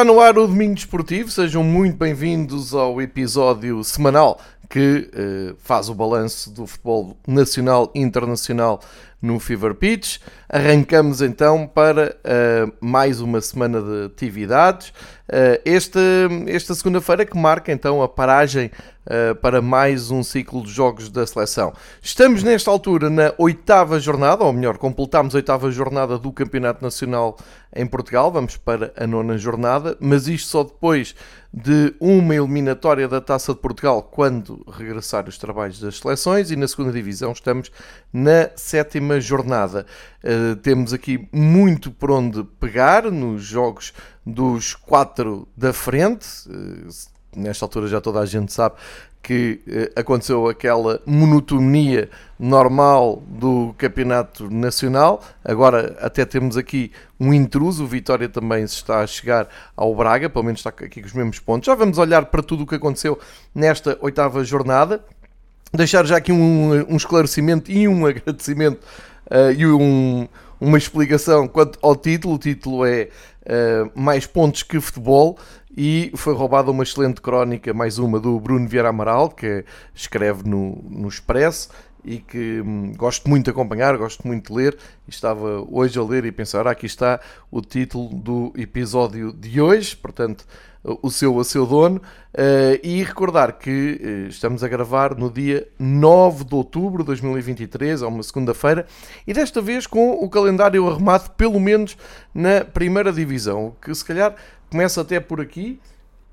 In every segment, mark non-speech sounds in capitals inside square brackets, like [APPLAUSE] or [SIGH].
Está no ar o Domingo Desportivo, sejam muito bem-vindos ao episódio semanal que uh, faz o balanço do futebol nacional e internacional no Fever Pitch. Arrancamos então para uh, mais uma semana de atividades. Uh, esta, esta segunda-feira que marca então a paragem uh, para mais um ciclo de jogos da seleção. Estamos nesta altura na oitava jornada, ou melhor, completamos a oitava jornada do Campeonato Nacional em Portugal. Vamos para a nona jornada, mas isto só depois de uma eliminatória da Taça de Portugal quando regressar os trabalhos das seleções e na segunda divisão estamos na sétima jornada. Uh, temos aqui muito por onde pegar nos jogos dos quatro da frente. Uh, nesta altura já toda a gente sabe que eh, aconteceu aquela monotonia normal do campeonato nacional. Agora até temos aqui um intruso, o Vitória também se está a chegar ao Braga, pelo menos está aqui com os mesmos pontos. Já vamos olhar para tudo o que aconteceu nesta oitava jornada. Deixar já aqui um, um esclarecimento e um agradecimento uh, e um, uma explicação quanto ao título. O título é uh, Mais Pontos que Futebol e foi roubada uma excelente crónica, mais uma, do Bruno Vieira Amaral, que escreve no, no Expresso e que hum, gosto muito de acompanhar, gosto muito de ler. Estava hoje a ler e pensar: ah, aqui está o título do episódio de hoje, portanto, o seu a seu dono. Uh, e recordar que uh, estamos a gravar no dia 9 de outubro de 2023, é uma segunda-feira, e desta vez com o calendário arrumado, pelo menos na primeira divisão, que se calhar começa até por aqui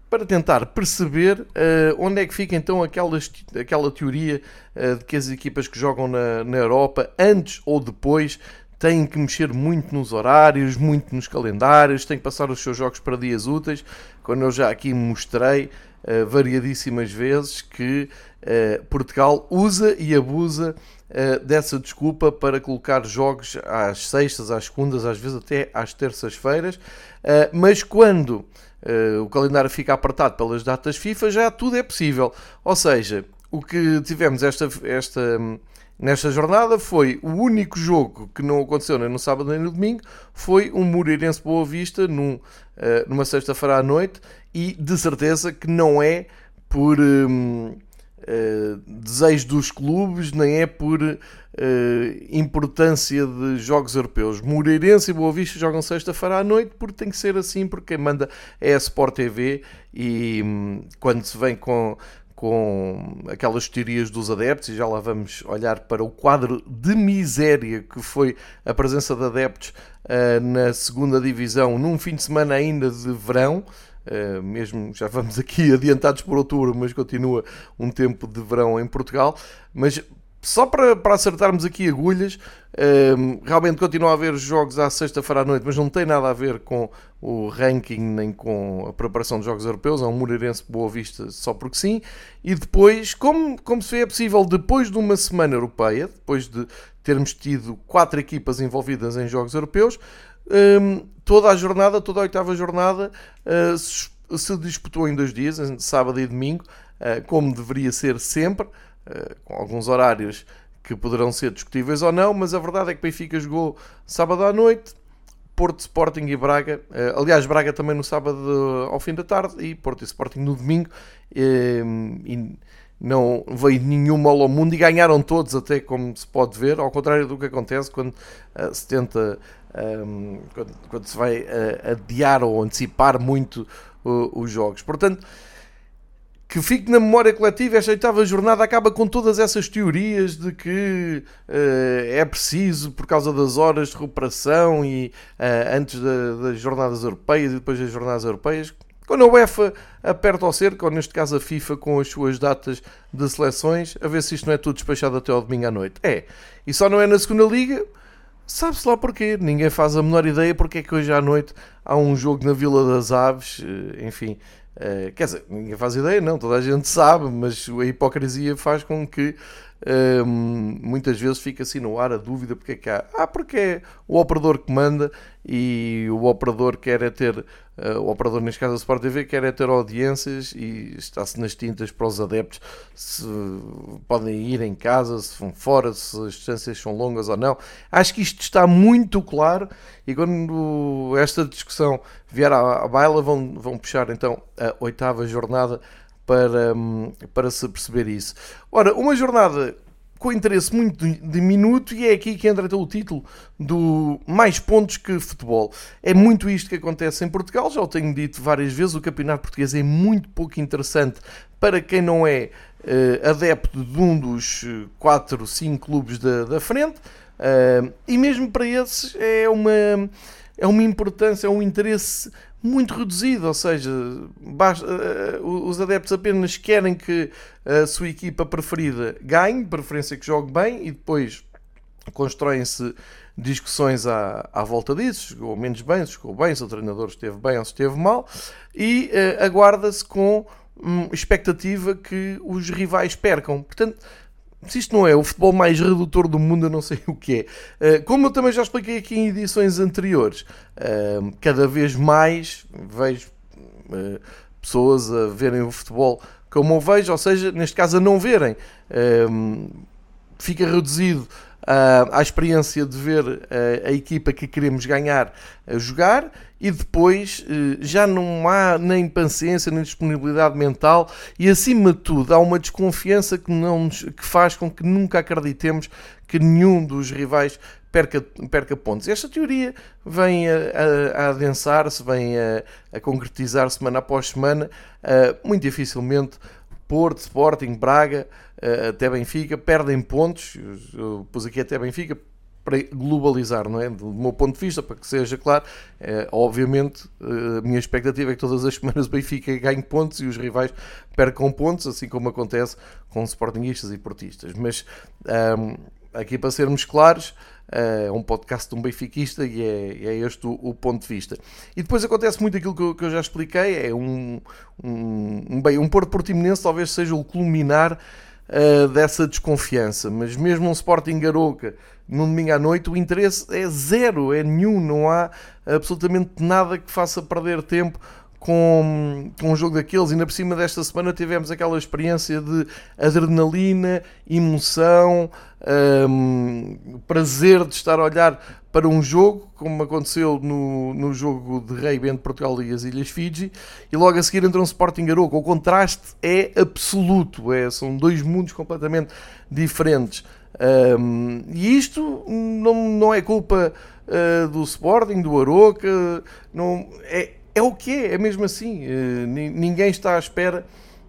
para tentar perceber uh, onde é que fica então aquelas, aquela teoria uh, de que as equipas que jogam na, na Europa, antes ou depois, têm que mexer muito nos horários, muito nos calendários, têm que passar os seus jogos para dias úteis, quando eu já aqui mostrei uh, variadíssimas vezes que Portugal usa e abusa dessa desculpa para colocar jogos às sextas, às segundas, às vezes até às terças-feiras, mas quando uh, o calendário fica apertado pelas datas FIFA, já tudo é possível. Ou seja, o que tivemos esta, esta, nesta jornada foi o único jogo que não aconteceu nem no sábado nem no domingo, foi um Moreirense Boa Vista num, uh, numa sexta-feira à noite e de certeza que não é por. Um, Uh, desejo dos clubes, nem é por uh, importância de jogos europeus. Moreirense e Boa Vista jogam sexta-feira à noite porque tem que ser assim, porque quem manda é a Sport TV e um, quando se vem com, com aquelas teorias dos adeptos, e já lá vamos olhar para o quadro de miséria que foi a presença de adeptos uh, na segunda divisão num fim de semana ainda de verão. Uh, mesmo já vamos aqui [LAUGHS] adiantados por outubro, mas continua um tempo de verão em Portugal. Mas só para, para acertarmos aqui agulhas, uh, realmente continua a haver jogos à sexta-feira à noite, mas não tem nada a ver com o ranking nem com a preparação dos jogos europeus. É um Moreirense Boa Vista só porque sim. E depois, como, como se vê, é possível, depois de uma semana europeia, depois de termos tido quatro equipas envolvidas em jogos europeus, um, toda a jornada, toda a oitava jornada, uh, se, se, disputou em dois dias, sábado e domingo, uh, como deveria ser sempre, com alguns horários que poderão ser discutíveis ou não, mas a verdade é que Benfica jogou sábado à noite, Porto, Sporting e Braga. aliás, Braga também no sábado ao fim da tarde e Porto e Sporting no domingo. e não veio nenhum mal ao mundo e ganharam todos, até como se pode ver, ao contrário do que acontece quando se tenta um, quando, se vai adiar ou antecipar muito os jogos. Portanto, que fique na memória coletiva, esta oitava jornada acaba com todas essas teorias de que uh, é preciso, por causa das horas de recuperação e antes das jornadas europeias e depois das jornadas europeias, quando a UEFA aperta ao cerco, ou neste caso a FIFA com as suas datas de seleções, a ver se isto não é tudo despachado até ao domingo à noite. É. E só não é na segunda liga, Sabe-se lá porquê, ninguém faz a menor ideia porque é que hoje à noite há um jogo na Vila das Aves, eh, enfim, uh, quer dizer, ninguém faz ideia, não, toda a gente sabe, mas a hipocrisia faz com que muitas vezes fica assim no ar a dúvida porque é que há. Ah, porque é o operador que manda e o operador quer é ter Uh, o operador, neste caso a Sport TV, quer é ter audiências e está-se nas tintas para os adeptos se podem ir em casa, se vão fora, se as distâncias são longas ou não. Acho que isto está muito claro e quando esta discussão vier à, à baila, vão, vão puxar então a oitava jornada para, hum, para se perceber isso. Ora, uma jornada com interesse muito diminuto e é aqui que entra então o título do mais pontos que futebol. É muito isto que acontece em Portugal, já o tenho dito várias vezes, o campeonato português é muito pouco interessante para quem não é uh, adepto de um dos 4, 5 clubes da, da frente uh, e mesmo para esses é uma, é uma importância, é um interesse muito reduzido, ou seja, eh, os adeptos apenas querem que a sua equipa preferida ganhe, preferência que jogue bem e depois constroem-se discussões à, à volta disso, jogou menos bem, se jogou bem, se o treinador esteve bem ou se esteve mal, e uh, aguarda-se com hum, expectativa que os rivais percam. Portanto, se isto não é o futebol mais redutor do mundo, eu não sei o que é. Eh, como eu também já expliquei aqui em edições anteriores, eh, cada vez mais vejo eh, pessoas a verem o futebol como eu vejo, ou seja, neste caso a não verem. Fica reduzido à experiência de ver a equipa que queremos ganhar a jogar e depois eh, já não há nem paciência nem disponibilidade mental e acima de tudo há uma desconfiança que, não, que faz com que nunca acreditemos que nenhum dos rivais perca, perca pontos. Esta teoria vem a, a, a adensar-se, vem a, a concretizar semana após semana, uh, muito dificilmente Porto, Sporting, Braga, uh, até Benfica, perdem pontos, eu pus aqui até Benfica, para globalizar, não é? Do meu ponto de vista, para que seja claro, é, obviamente a minha expectativa é que todas as semanas o Benfica ganhe pontos e os rivais percam pontos, assim como acontece com sportinguistas e portistas. Mas um, aqui para sermos claros, é um podcast de um benfiquista e é, é este o, o, ponto de vista. E depois acontece muito aquilo que eu, que eu já expliquei, é um, um, bem, um Porto Portimonense talvez seja o culminar uh, dessa desconfiança, mas mesmo um Sporting Garoca no domingo à noite, o interesse é zero, é nenhum, não há absolutamente nada que faça perder tempo com, com um jogo daqueles. Ainda por cima desta semana tivemos aquela experiência de adrenalina, emoção, um, prazer de estar a olhar para um jogo, como aconteceu no, no jogo de Rei entre Portugal e as Ilhas Fiji, e logo a seguir entra um Sporting Garoco. O contraste é absoluto, é, são dois mundos completamente diferentes. Um, e isto não, não é culpa uh, do Sporting, do Aroca, não, é, é o que é, é mesmo assim. Uh, ninguém está à espera,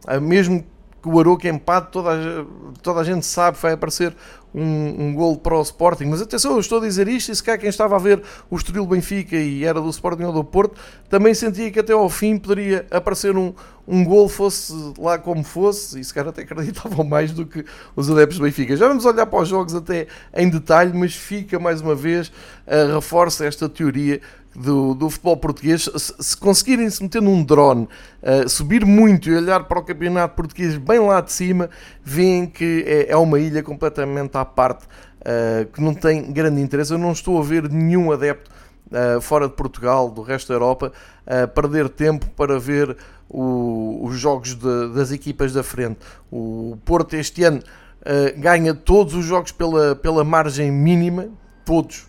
uh, mesmo que o Aroca empate, toda a, toda a gente sabe que vai aparecer um, um gol para o Sporting. Mas atenção, eu estou a dizer isto e se cá quem estava a ver o Estoril Benfica e era do Sporting ou do Porto, também sentia que até ao fim poderia aparecer um, um gol, fosse lá como fosse, e se calhar até acreditavam [LAUGHS] mais do que os adeptos do Benfica. Já vamos olhar para os jogos até em detalhe, mas fica mais uma vez, uh, reforça esta teoria do, do futebol português, se, se conseguirem se meter num drone, uh, subir muito e olhar para o campeonato português bem lá de cima, veem que é, é uma ilha completamente à parte, uh, que não tem grande interesse. Eu não estou a ver nenhum adepto uh, fora de Portugal, do resto da Europa, perder tempo para ver o, os jogos de, das equipas da frente. O Porto este ano ganha todos os jogos pela, pela margem mínima, todos.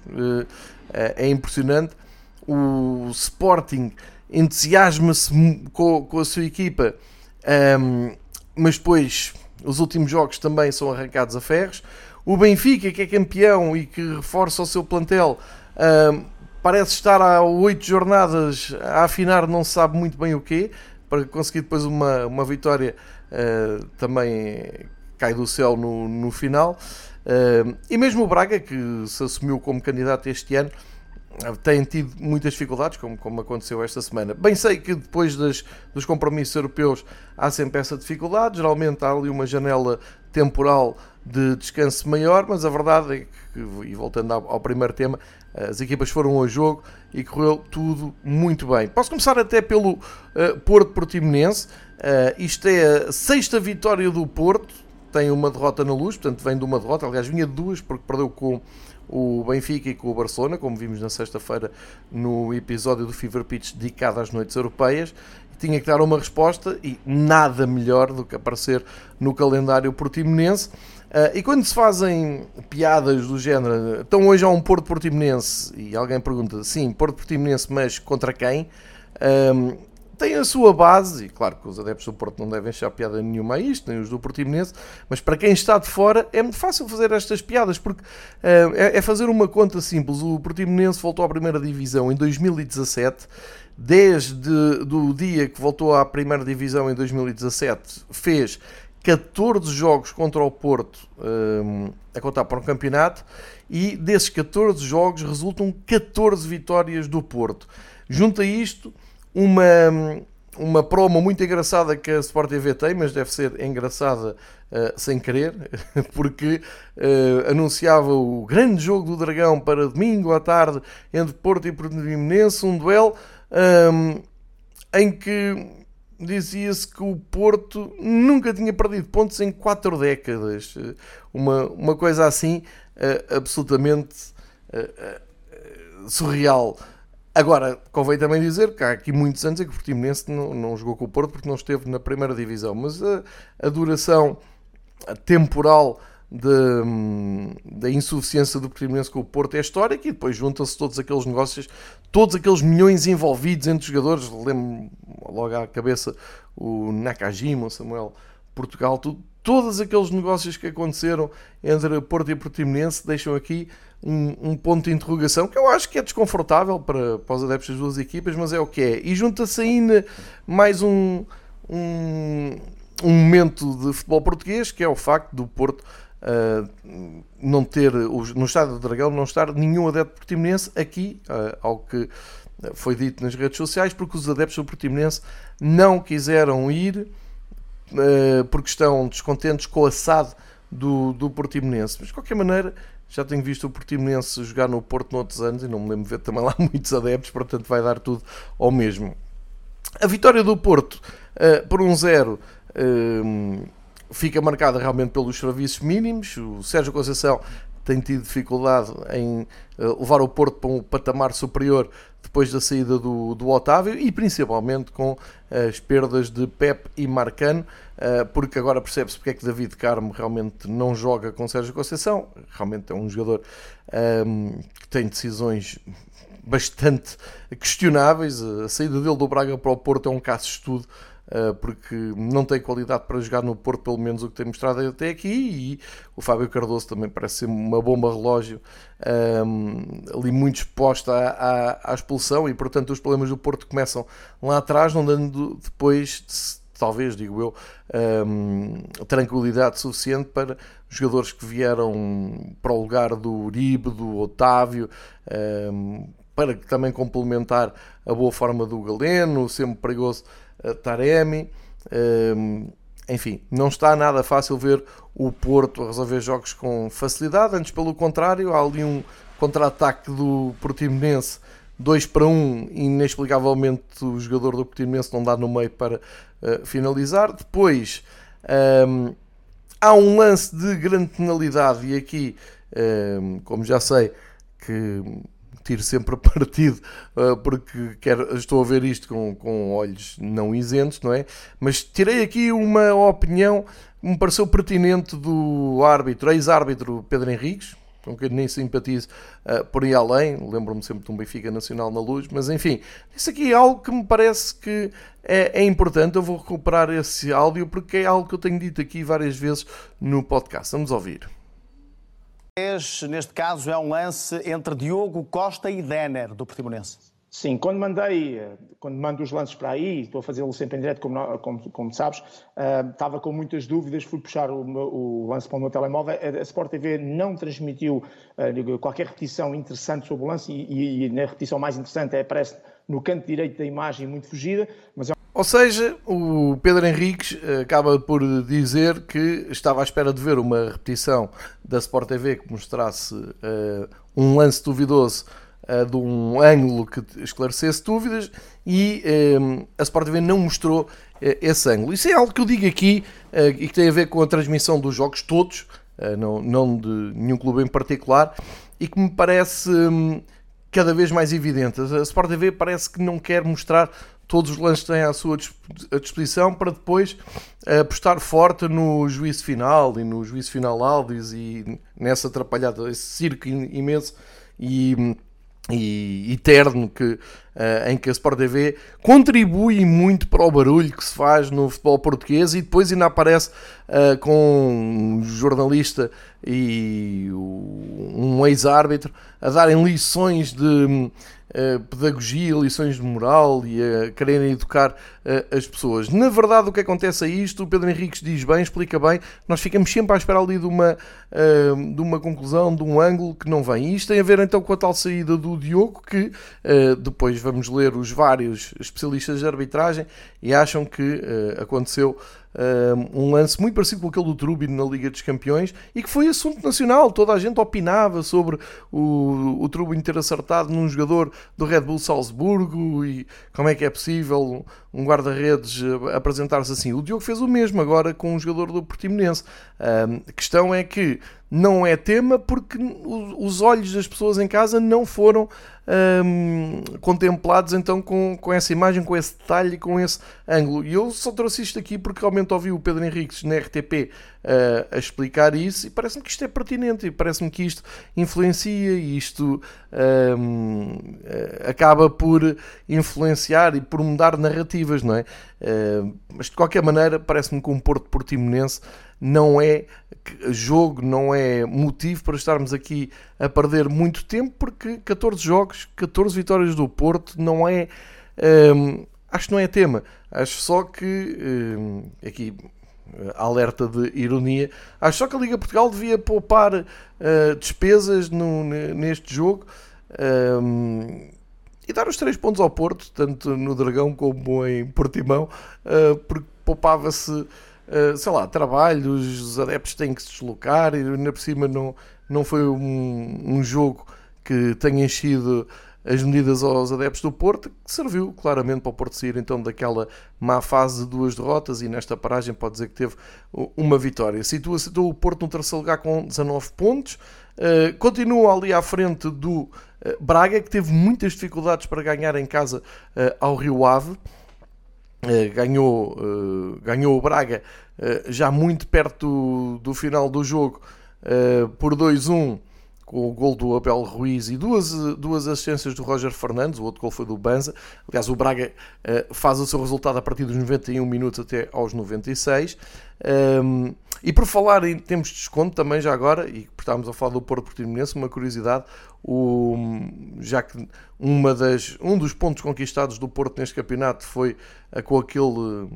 é impressionante o Sporting entusiasma-se com, com, a sua equipa, um, mas depois os últimos jogos também são arrancados a ferros. O Benfica, que é campeão e que reforça o seu plantel, um, parece estar há oito jornadas a afinar, não se sabe muito bem o quê, para conseguir depois uma, uma vitória uh, também cai do céu no, no final. Uh, e mesmo o Braga, que se assumiu como candidato este ano, têm tido muitas dificuldades, como, como aconteceu esta semana. Bem sei que depois das, dos compromissos europeus há sempre essa dificuldade, geralmente há ali uma janela temporal de descanso maior, mas a verdade é que, e voltando ao, ao primeiro tema, as equipas foram ao jogo e correu tudo muito bem. Posso começar até pelo uh, Porto Portimonense. Uh, isto é a sexta vitória do Porto, tem uma derrota na luz, portanto vem de uma derrota, aliás vinha de duas porque perdeu com o Benfica e com o Barcelona, como vimos na sexta-feira no episódio do Fever Pitch dedicado às noites europeias. Tinha que dar uma resposta e nada melhor do que aparecer no calendário portimonense. Uh, e quando se fazem piadas do género, então hoje há um Porto Portimonense, e alguém pergunta, sim, Porto Portimonense, mas contra quem? Um, tem a sua base, e claro que os adeptos do Porto não devem achar piada nenhuma a isto, nem os do Portimonense, mas para quem está de fora é muito fácil fazer estas piadas, porque uh, é, é, fazer uma conta simples. O Portimonense voltou à primeira divisão em 2017, desde o dia que voltou à primeira divisão em 2017, fez 14 jogos contra o Porto um, a contar para o campeonato e desses 14 jogos resultam 14 vitórias do Porto. Junto a isto, uma, uma promo muito engraçada que a Sport TV tem, mas deve ser engraçada uh, sem querer, [LAUGHS] porque uh, anunciava o grande jogo do Dragão para domingo à tarde entre Porto e Portimonense, um duelo um, em que dizia-se que o Porto nunca tinha perdido pontos em quatro décadas. Uma, uma coisa assim uh, absolutamente surreal. Agora, convém também dizer que há aqui muitos anos em que o Portimonense não, não jogou com o Porto porque não esteve na primeira divisão, mas a, a duração temporal da insuficiência do Portimonense com o Porto é histórica e depois juntam-se todos aqueles negócios, todos aqueles milhões envolvidos entre jogadores, lembro logo à cabeça o Nakajima, o Samuel Portugal, tudo, todos aqueles negócios que aconteceram entre Porto e Portimonense deixam aqui um, um, ponto de interrogação que eu acho que é desconfortável para, para os adeptos das duas equipas, mas é o que é. E junta-se ainda mais um, um, um momento de futebol português que é o facto do Porto uh, não ter, no estádio do Dragão, não estar nenhum adepto portimonense aqui, uh, ao que foi dito nas redes sociais, porque os adeptos do Portimonense não quiseram ir uh, porque estão descontentes com a SAD do, do Portimonense. Mas de qualquer maneira, já tenho visto o Portimonense jogar no Porto noutros anos e não me lembro de ver também lá [LAUGHS] muitos adeptos, portanto vai dar tudo ao mesmo. A vitória do Porto uh, por um zero uh, fica marcada realmente pelos serviços mínimos. O Sérgio Conceição tem tido dificuldade em eh, levar o Porto para um patamar superior depois da saída do, do Otávio e principalmente com as perdas de Pep e Marcano, eh, porque agora percebe-se porque é que David Carmo realmente não joga com Sérgio Conceição. Realmente é um jogador um, ehm, que tem decisões bastante questionáveis. A saída dele do Braga para o Porto é um caso de estudo porque não tem qualidade para jogar no Porto, pelo menos o que tem mostrado até aqui. E o Fábio Cardoso também parece ser uma bomba relógio, ali muito exposta à, à, à, expulsão, e portanto os problemas do Porto começam lá atrás, não dando depois. Talvez, digo eu, um, tranquilidade suficiente para jogadores que vieram para o lugar do Uribe, do Otávio, um, para também complementar a boa forma do Galeno, sempre perigoso Taremi. Ehm, enfim, não está nada fácil ver o Porto a resolver jogos com facilidade, antes pelo contrário, há ali um contra-ataque do Portimonense 2 para 1, um, inexplicavelmente o jogador do Portimonense não dá no meio para uh, finalizar. Depois ehm, há um lance de grande penalidade e aqui, ehm, como já sei, que tiro sempre partido uh, [LAUGHS] porque quero, estou a ver isto com, com olhos não isentos, não é? Mas tirei aqui uma opinião que me pareceu pertinente do árbitro, ex-árbitro Pedro Henriques, com quem nem simpatizo uh, por aí além, lembro-me sempre de um Benfica Nacional na luz, mas enfim, isso aqui é algo que me parece que é, é, importante, eu vou recuperar esse áudio porque é algo que eu tenho dito aqui várias vezes no podcast. Vamos ouvir. Neste caso, é um lance entre Diogo Costa e Denner, do Portimonense. Sim, quando mandei, quando mando os lances para aí, estou a fazê-lo sempre em direto, como, como, como sabes, uh, estava com muitas dúvidas, fui puxar o, o, lance para o meu telemóvel, a Sport TV não transmitiu uh, qualquer repetição interessante sobre o lance e, e, e, na repetição mais interessante é, aparece no canto direito da imagem muito fugida, mas é ou seja, o Pedro Henriques eh, acaba por dizer que estava à espera de ver uma repetição da Sport TV que mostrasse uh, um lance duvidoso uh, de um ângulo que esclarecesse dúvidas e uh, a Sport TV não mostrou esse ângulo. Isso é algo que eu digo aqui e que tem a ver com a transmissão dos jogos todos, não, não de nenhum clube em particular, e que me parece um, cada vez mais evidente. A Sport TV parece que não quer mostrar todos os lances têm à sua disposição para depois apostar forte no juízo final e no juízo final áudios e nessa atrapalhada, esse circo imenso e e eterno que, uh, em que a Sport TV contribui muito para o barulho que se faz no futebol português e depois ainda aparece uh, com um jornalista e um ex-árbitro a darem lições de pedagogia, lições de moral e a quererem educar uh, as pessoas. Na verdade, o que acontece é isto, o Pedro Henriques diz bem, explica bem, nós ficamos sempre à espera ali de uma, uh, de uma conclusão, de um ângulo que não vem. E isto tem a ver então com a tal saída do Diogo, que uh, depois vamos ler os vários especialistas de arbitragem e acham que aconteceu um lance muito parecido com aquele do Trubi na Liga dos Campeões e que foi assunto nacional. Toda a gente opinava sobre o, o Trubi ter acertado num jogador do Red Bull Salzburgo e como é que é possível um guarda-redes apresentar-se assim. O Diogo fez o mesmo agora com um jogador do Portimonense. a questão é que não é tema porque os olhos das pessoas em casa não foram contemplados então com, com essa imagem, com esse detalhe, com esse ângulo. E eu só trouxe isto aqui porque realmente ouvi o Pedro Henriques na RTP uh, a explicar isso e parece-me que isto é pertinente e parece-me que isto influencia e isto uh, acaba por influenciar e por mudar não é? Uh, mas de qualquer maneira, parece-me que um Porto Portimonense não é jogo, não é motivo para estarmos aqui a perder muito tempo, porque 14 jogos, 14 vitórias do Porto, não é. Hum, acho que não é tema. Acho só que. Hum, aqui. Alerta de ironia. Acho só que a Liga Portugal devia poupar uh, despesas no, neste jogo um, e dar os 3 pontos ao Porto, tanto no Dragão como em Portimão, uh, porque poupava-se eh, sei lá, trabalho, os adeptos têm que se deslocar e ainda por cima não, não foi um, um jogo que tenha enchido as medidas aos adeptos do Porto, que serviu claramente para o Porto sair então daquela má fase de duas derrotas e nesta paragem pode dizer que teve uma vitória. Situa-se o Porto no terceiro lugar com 19 pontos, uh, continua ali à frente do uh, Braga, que teve muitas dificuldades para ganhar em casa uh, ao Rio Ave. Ganhou, ganhou o Braga já muito perto do final do jogo por 2-1 com o gol do Abel Ruiz e duas, duas assistências do Roger Fernandes, o outro gol foi do Banza. Aliás, o Braga faz o seu resultado a partir dos 91 minutos até aos 96. Um, ehm, e por falar em termos de desconto, também já agora, e por estávamos a falar do Porto Portimonense, uma curiosidade, o, já que uma das, um dos pontos conquistados do Porto neste campeonato foi uh, com aquele uh,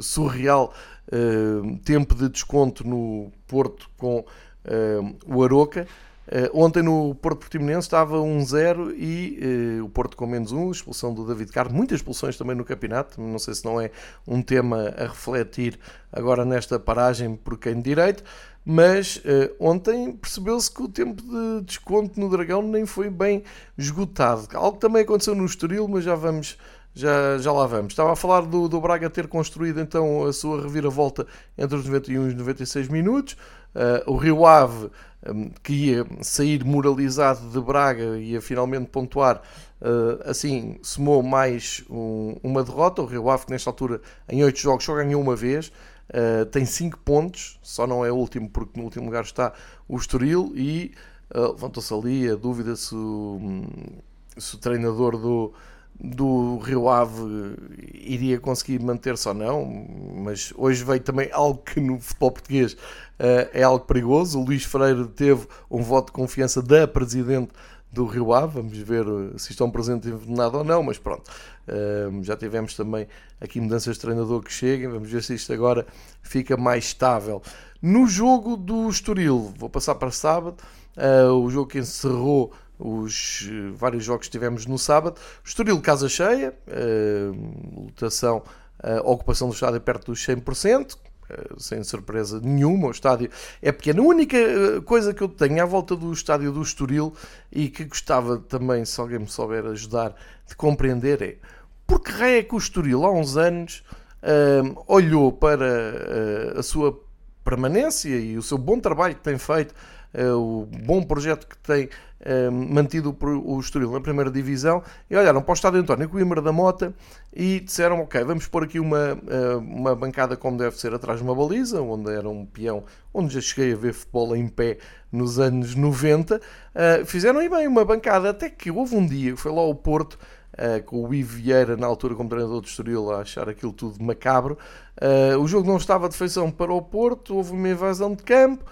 surreal uh, tempo de desconto no Porto com o Aroca. Ontem no Porto Portimonense estava 1-0 e o Porto com menos 1, expulsão do David Carlos, muitas expulsões também no campeonato, não sei se não é um tema a refletir agora nesta paragem por quem de direito mas uh, ontem percebeu-se que o tempo de desconto no Dragão nem foi bem esgotado. Algo também aconteceu no Estoril, mas já vamos, já, já lá vamos. Estava a falar do, do Braga ter construído então a sua reviravolta entre os 91 e os 96 minutos. Uh, o Rio Ave, um, que ia sair moralizado de Braga, ia finalmente pontuar, uh, assim, somou mais um, uma derrota. O Rio Ave, que nesta altura, em 8 jogos, só ganhou uma vez. Uh, tem 5 pontos, só não é o último porque no último lugar está o Estoril e levantou-se ali a dúvida se o, se o treinador do, do Rio Ave iria conseguir manter-se ou não, mas hoje veio também algo que no futebol português uh, é algo perigoso. O Luís Freire teve um voto de confiança da Presidente do Rio Ave, vamos ver eh, se estão presentes envenenado ou não, mas pronto, uh, já tivemos também aqui mudanças de treinador que cheguem, vamos ver se isto agora fica mais estável. No jogo do Estoril, vou passar para sábado, uh, o jogo que encerrou os uh, vários jogos que tivemos no sábado, Estoril casa cheia, lotação, ocupação do estádio perto dos 100%, eh, sem surpresa nenhuma. O estádio é pequeno. A única eh, coisa que eu tenho à volta do estádio do Estoril e que gostava também, se alguém me souber ajudar, de compreender é porque é que o Estoril há uns anos uh, olhou para uh, a sua permanência e o seu bom trabalho que tem feito o bom projeto que tem mantido o Estoril na primeira divisão e olharam para o estádio António Coimbra da Mota e disseram, ok, vamos pôr aqui uma, uma bancada como deve ser atrás de uma baliza, onde era um peão, onde já cheguei a ver futebol em pé nos anos 90, fizeram aí bem uma bancada, até que houve um dia, foi lá ao Porto, Uh, com o Ivo Vieira na altura como treinador de Estoril a achar aquilo tudo macabro. Uh, o jogo não estava de feição para o Porto, houve uma invasão de campo,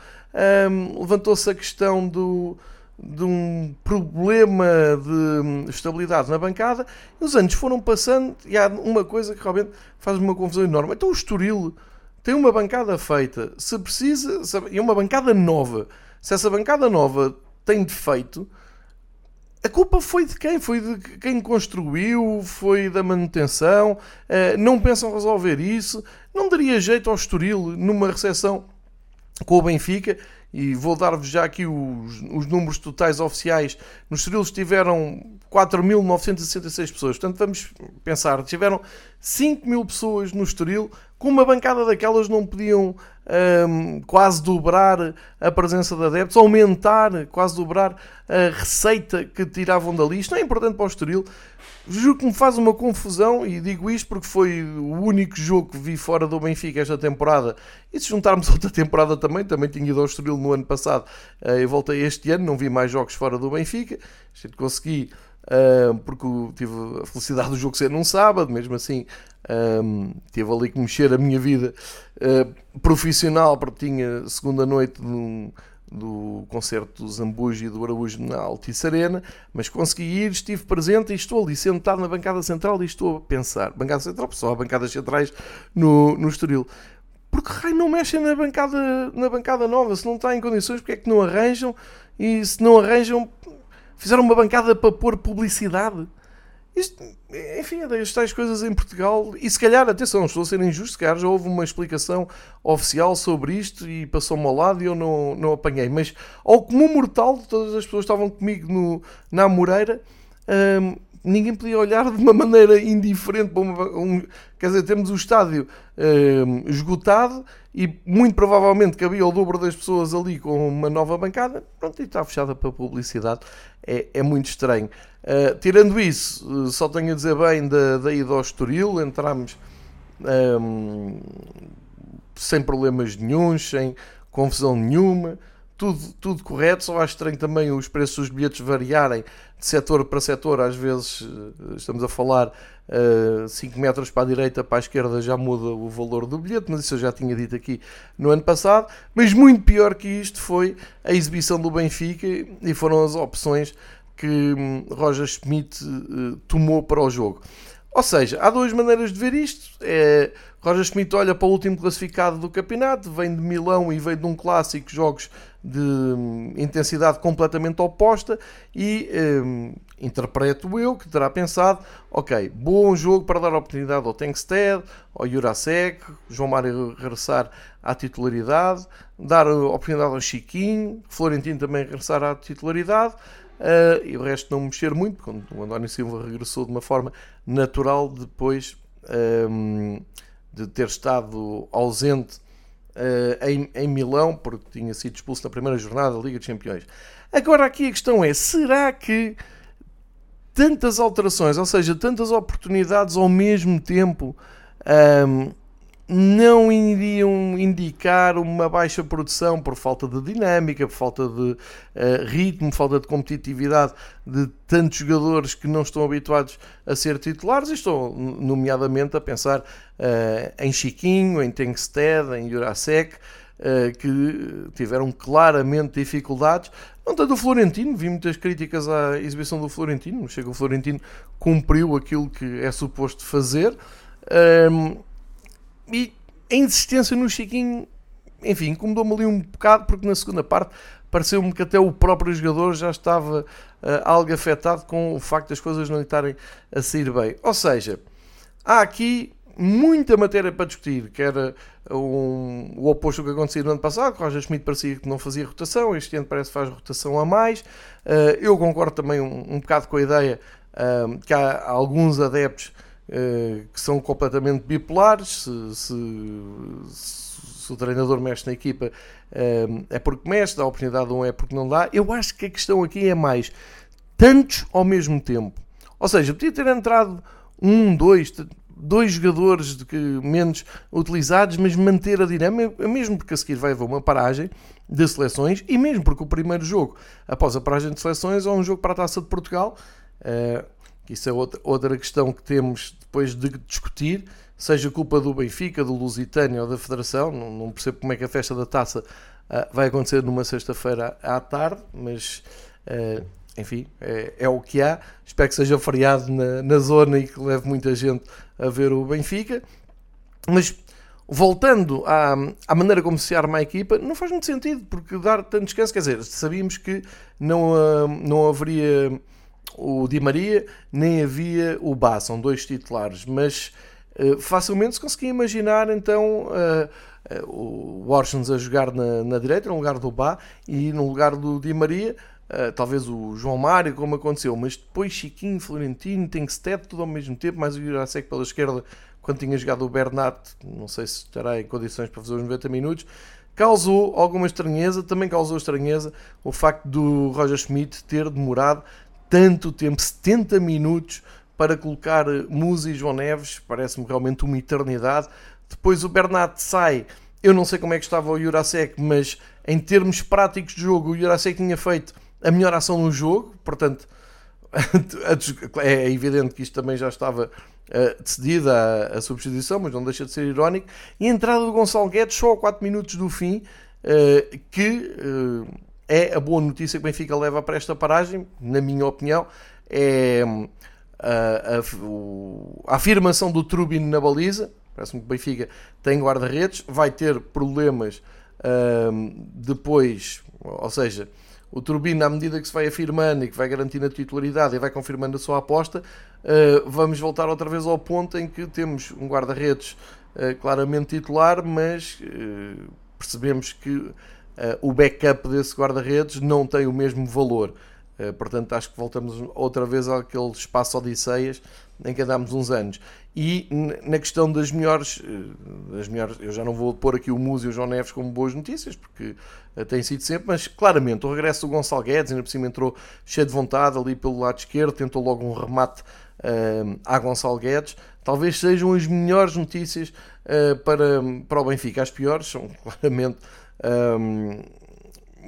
um, levantou-se a questão do, de um problema de estabilidade na bancada, e os anos foram passando e há uma coisa que realmente faz uma confusão enorme. Então o Estoril tem uma bancada feita, se precisa, e uma bancada nova. Se essa bancada nova tem defeito, a culpa foi de quem? Foi de quem construiu, foi da manutenção, uh, não pensam resolver isso. Não daria jeito ao Estoril numa recepção com o Benfica e vou dar-vos já aqui os, os, números totais oficiais. Nos Estoril tiveram 4.966 pessoas. Portanto, vamos pensar, tiveram 5 mil pessoas no Estoril, com uma bancada daquelas não podiam um, quase dobrar a presença de adeptos, aumentar, quase dobrar a receita que tiravam dali. Isto não é importante para o Estoril. Juro que me faz uma confusão e digo isto porque foi o único jogo que vi fora do Benfica esta temporada. E se juntarmos [LAUGHS] outra temporada também, também tinha ido ao Estoril no ano passado. Eh, eu voltei este ano, não vi mais jogos fora do Benfica. Consegui porque tive a felicidade do jogo ser num sábado, mesmo assim um, tive ali que mexer a minha vida uh, profissional, porque tinha segunda noite do, do concerto do Zambujo e do Araújo na Altice Arena, mas consegui ir, estive presente e estou ali sentado na bancada central e estou a pensar, bancada central, só bancadas centrais no, no Estoril, porque não mexem na bancada, na bancada nova, se não está em condições, porque é que não arranjam? E se não arranjam, Fizeram uma bancada para pôr publicidade. Isto, enfim, é das tais coisas em Portugal. E se calhar, atenção, estou a ser injusto, se calhar já houve uma explicação oficial sobre isto e passou-me ao lado e eu não, não apanhei. Mas ao comum mortal, todas as pessoas estavam comigo no, na Moreira. Hum, ninguém podia olhar de uma [LAUGHS] maneira indiferente para uma, um, quer dizer, temos o estádio um, esgotado e muito provavelmente cabia o dobro das pessoas ali com uma nova bancada, pronto, e está fechada para publicidade, é, é muito estranho. Uh, tirando isso, só tenho a dizer bem da, da ida ao Estoril, entramos um, sem problemas nenhums, sem confusão nenhuma, tudo, tudo correto, só acho estranho também os preços dos bilhetes variarem de setor para setor, às vezes eh, estamos a falar uh, 5 metros para a direita, para a esquerda já muda o valor do bilhete, mas isso eu já tinha dito aqui no ano passado, mas muito pior que isto foi a exibição do Benfica e foram as opções que hum, Roger Schmidt uh, tomou para o jogo. Ou seja, há duas maneiras de ver isto. É, Roger Schmidt olha para o último classificado do campeonato, vem de Milão e veio de um clássico, jogos de hum, intensidade completamente oposta e um, interpreto eu que terá pensado, ok, bom jogo para dar oportunidade ao Tengsted, ao Jurasek, João Mário regressar à titularidade, dar oportunidade ao Chiquinho, Florentino também regressar à titularidade, Uh, e o resto não mexer muito, quando o António Silva regressou de uma forma natural depois um, de ter estado ausente uh, em, em Milão, porque tinha sido expulso na primeira jornada da Liga dos Campeões. Agora aqui a questão é, será que tantas alterações, ou seja, tantas oportunidades ao mesmo tempo, um, não iriam indicar uma baixa produção por falta de dinâmica, por falta de uh, ritmo, falta de competitividade de tantos jogadores que não estão habituados a ser titulares. estou, nomeadamente, a pensar uh, em Chiquinho, em Tengsted, em Jurasek, uh, que tiveram claramente dificuldades. Não tanto o Florentino, vi muitas críticas à exibição do Florentino, chega o Florentino cumpriu aquilo que é suposto fazer. Um, e a insistência no Chiquinho, enfim, incomodou-me ali um bocado, porque na segunda parte pareceu-me que até o próprio jogador já estava uh, algo afetado com o facto das coisas não estarem a sair bem. Ou seja, há aqui muita matéria para discutir, que era um, o oposto do que aconteceu no ano passado, que Roger Schmidt parecia que não fazia rotação, este ano parece que faz rotação a mais. Uh, eu concordo também um, um bocado com a ideia uh, que há alguns adeptos que são completamente bipolares. Se, se, se o treinador mexe na equipa é porque mexe, dá a oportunidade ou é porque não dá. Eu acho que a questão aqui é mais tantos ao mesmo tempo. Ou seja, podia ter entrado um, dois, dois jogadores de que, menos utilizados, mas manter a dinâmica, mesmo porque a seguir vai haver uma paragem de seleções e mesmo porque o primeiro jogo, após a paragem de seleções, é um jogo para a Taça de Portugal. Uh, isso é outra, questão que temos depois de discutir, seja culpa do Benfica, do Lusitânia ou da Federação. Não, não percebo como é que a festa da taça uh, vai acontecer numa sexta-feira à tarde, mas uh, enfim, é, é, o que há. Espero que seja feriado na, na zona e que leve muita gente a ver o Benfica. Mas voltando à, à, maneira como se arma a equipa, não faz muito sentido, porque dar tanto descanso, quer dizer, sabíamos que não, uh, não haveria o Di Maria, nem havia o Bá, são dois titulares, mas uh, facilmente se conseguia imaginar então uh, o Warsons a jogar na, na direita, no lugar do Bá, e no lugar do Di Maria, Uh, talvez o João Mário, como aconteceu, mas depois Chiquinho, Florentino, Tenkstedt, tudo ao mesmo tempo, mais o Jurasek pela esquerda, quando tinha jogado o Bernat, não sei se estará em condições para fazer os 90 minutos, causou alguma estranheza, também causou estranheza o facto do Roger Schmidt ter demorado tanto tempo, 70 minutos, para colocar Musa e João Neves, parece-me realmente uma eternidade. Depois o Bernat sai, eu não sei como é que estava o Jurasek, mas em termos práticos de jogo, o Jurasek tinha feito a melhor ação no jogo, portanto [LAUGHS] é evidente que isto também já estava uh, decidida a, a, substituição, mas não deixa de ser irónico. E a entrada do Gonçalo Guedes só a 4 minutos do fim, uh, que uh, é a boa notícia que o Benfica leva para esta paragem, na minha opinião, é a, a, a afirmação do Trubin na baliza. Parece-me que o Benfica tem guarda-redes, vai ter problemas depois, ou seja, o Turbino, à medida que se vai afirmando e que vai garantindo a titularidade e vai confirmando a sua aposta, uh, vamos voltar outra vez ao ponto em que temos um guarda-redes uh, claramente titular, mas uh, percebemos que o backup desse guarda-redes não tem o mesmo valor. portanto, acho que voltamos outra vez àquele espaço Odisseias em que andámos uns anos. E na questão das melhores, eh, das melhores, eu já não vou pôr aqui o Muso e o João Neves como boas notícias, porque tem sido sempre, mas claramente o regresso do Gonçalo Guedes, ainda por cima entrou cheio de vontade ali pelo lado esquerdo, tentou logo um remate uh, a Gonçalo Guedes, talvez sejam as melhores notícias uh, para, para o Benfica. As piores são [LAUGHS] claramente um,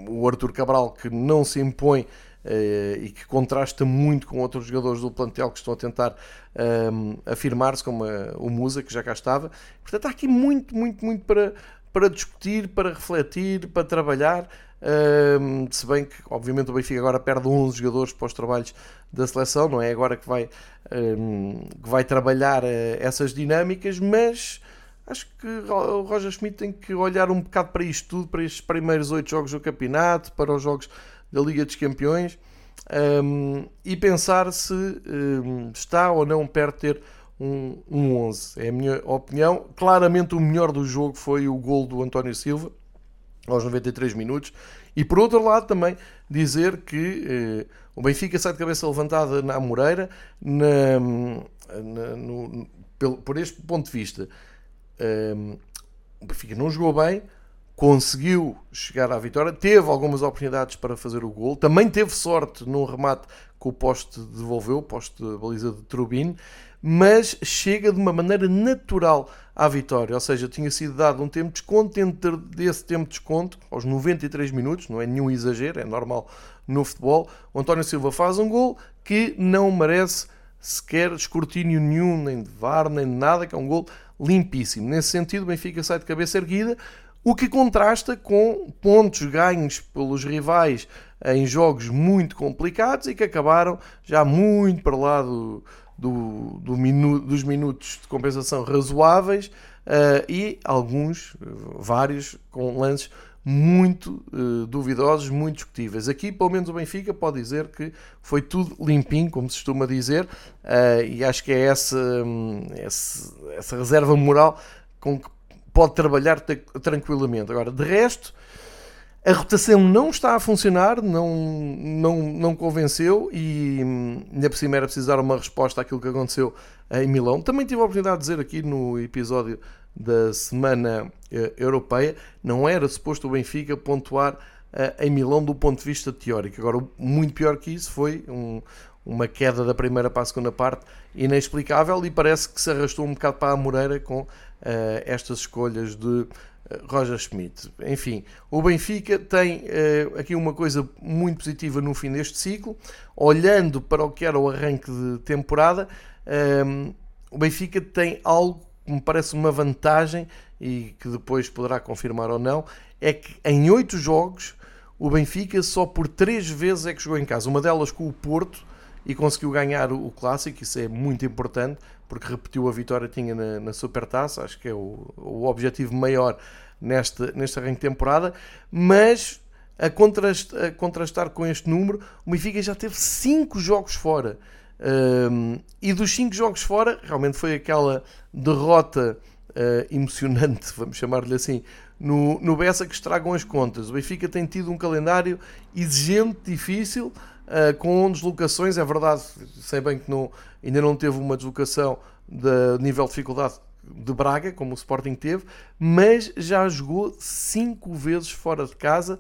o Arthur Cabral, que não se impõe Uh, e que contrasta muito com outros jogadores do plantel que estão a tentar um, afirmar-se, como a, o Musa, que já cá estava. Portanto, há aqui muito, muito, muito para, para discutir, para refletir, para trabalhar. Um, se bem que, obviamente, o Benfica agora perde 11 jogadores para os trabalhos da seleção, não é agora que vai, um, que vai trabalhar uh, essas dinâmicas, mas acho que o Roger Schmidt tem que olhar um bocado para isto tudo, para estes primeiros oito jogos do campeonato, para os jogos da Liga dos Campeões um, e pensar se um, está ou não perto de ter um, um 11. É a minha opinião. Claramente o melhor do jogo foi o gol do António Silva aos 93 minutos. E por outro lado também dizer que eh, o Benfica sai de cabeça levantada na Moreira na, na, no, por este ponto de vista. Um, o Benfica não jogou bem, conseguiu chegar à vitória, teve algumas oportunidades para fazer o gol, também teve sorte num remate que o poste devolveu, o poste de baliza de Trubin, mas chega de uma maneira natural à vitória, ou seja, tinha sido dado um tempo de desconto, dentro desse tempo de desconto, aos 93 minutos, não é nenhum exagero, é normal no futebol, o António Silva faz um gol que não merece sequer escrutínio nenhum, nem de VAR, nem de nada, que é um gol limpíssimo. Nesse sentido, o Benfica sai de cabeça erguida, o que contrasta com pontos ganhos pelos rivais em jogos muito complicados e que acabaram já muito para lá do, do, do minu, dos minutos de compensação razoáveis uh, e alguns, vários, com lances muito uh, duvidosos, muito discutíveis. Aqui, pelo menos, o Benfica pode dizer que foi tudo limpinho, como se costuma dizer, uh, e acho que é essa, um, essa, essa reserva moral com que pode trabalhar tranquilamente. Agora, de resto, A rotação não está a funcionar, não, não, não convenceu e hum, ainda por cima era preciso dar uma resposta àquilo que aconteceu em Milão. Também tive a oportunidade de dizer aqui no episódio da Semana eh, Europeia, não era suposto o Benfica pontuar eh, em Milão do ponto de vista teórico. Agora, muito pior que isso foi um, uma queda da primeira para a segunda parte inexplicável e parece que se arrastou um bocado para a Moreira com uh, estas escolhas de Roger Schmidt. Enfim, o Benfica tem uh, aqui uma coisa muito positiva no fim deste ciclo. Olhando para o que era o arranque de temporada, um, o Benfica tem algo me parece uma vantagem e que depois poderá confirmar ou não, é que em oito jogos o Benfica só por três vezes é que jogou em casa. Uma delas com o Porto e conseguiu ganhar o, clássico, isso é muito importante, porque repetiu a vitória que tinha na, na Supertaça, acho que é o, o objetivo maior neste, neste arranque de temporada, mas a contrastar, a contrastar com este número, o Benfica já teve 5 jogos fora. Um, e dos 5 jogos fora, realmente foi aquela derrota uh, emocionante, [LAUGHS] vamos chamar-lhe assim, no, no Bessa que estragam as contas. O Benfica tem tido um calendário exigente, difícil, uh, com deslocações. É verdade, sei bem que não, ainda não teve uma deslocação de nível de dificuldade de Braga, como o Sporting teve, mas já jogou cinco vezes fora de casa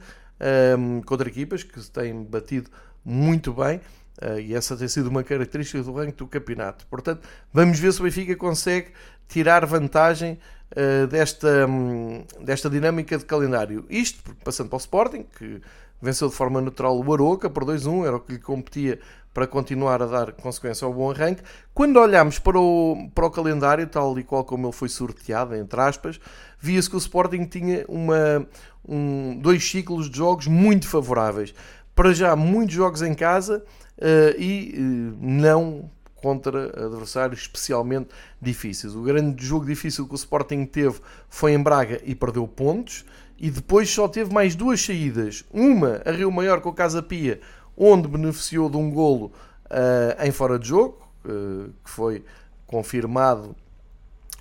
um, contra equipas que se têm batido muito bem. Uh, e essa tem sido uma característica do ranking do campeonato. Portanto, vamos ver se o Benfica consegue tirar vantagem uh, desta, um, desta dinâmica de calendário. Isto, passando para o Sporting, que venceu de forma natural o Aroca por 2-1, era o que lhe competia para continuar a dar consequência ao bom arranque. Quando olhamos para o, para o calendário, tal e qual como ele foi sorteado, entre aspas, via-se que o Sporting tinha uma, um, dois ciclos de jogos muito favoráveis. Para já, muitos jogos em casa uh, e uh, não contra adversários especialmente difíceis. O grande jogo difícil que o Sporting teve foi em Braga e perdeu pontos. E depois só teve mais duas saídas. Uma a Rio Maior com o Casa Pia, onde beneficiou de um golo uh, em fora de jogo, uh, que foi confirmado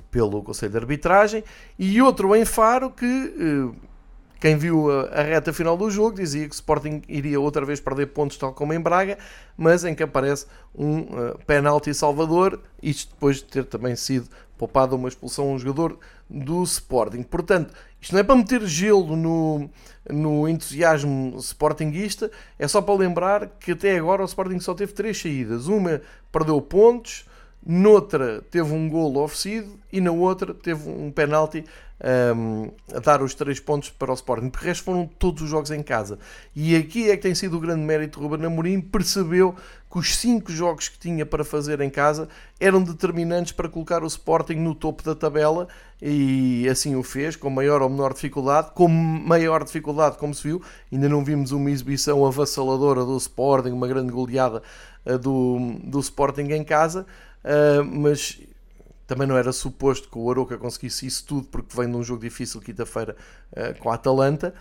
pelo Conselho de Arbitragem, e outro em Faro que uh, quem viu a, a, reta final do jogo dizia que o Sporting iria outra vez perder pontos, tal como em Braga, mas em que aparece um uh, penalti Salvador, isto depois de ter também sido poupado uma expulsão a um jogador do Sporting. Portanto, isto não é para meter gelo no, no entusiasmo sportinguista, é só para lembrar que até agora o Sporting só teve três saídas. Uma perdeu pontos, noutra teve um golo oferecido e na outra teve um penalti um, a dar os três pontos para o Sporting. Porque resto foram todos os jogos em casa. E aqui é que tem sido o grande mérito do Ruben Amorim. Percebeu que os cinco jogos que tinha para fazer em casa eram determinantes para colocar o Sporting no topo da tabela e assim o fez, com maior ou menor dificuldade. Com maior dificuldade, como se viu, ainda não vimos uma exibição avassaladora do Sporting, uma grande goleada uh, do, do Sporting em casa, uh, mas também não era suposto que o Aroca conseguisse isso tudo, porque vem de um jogo difícil quinta-feira uh, com a Atalanta.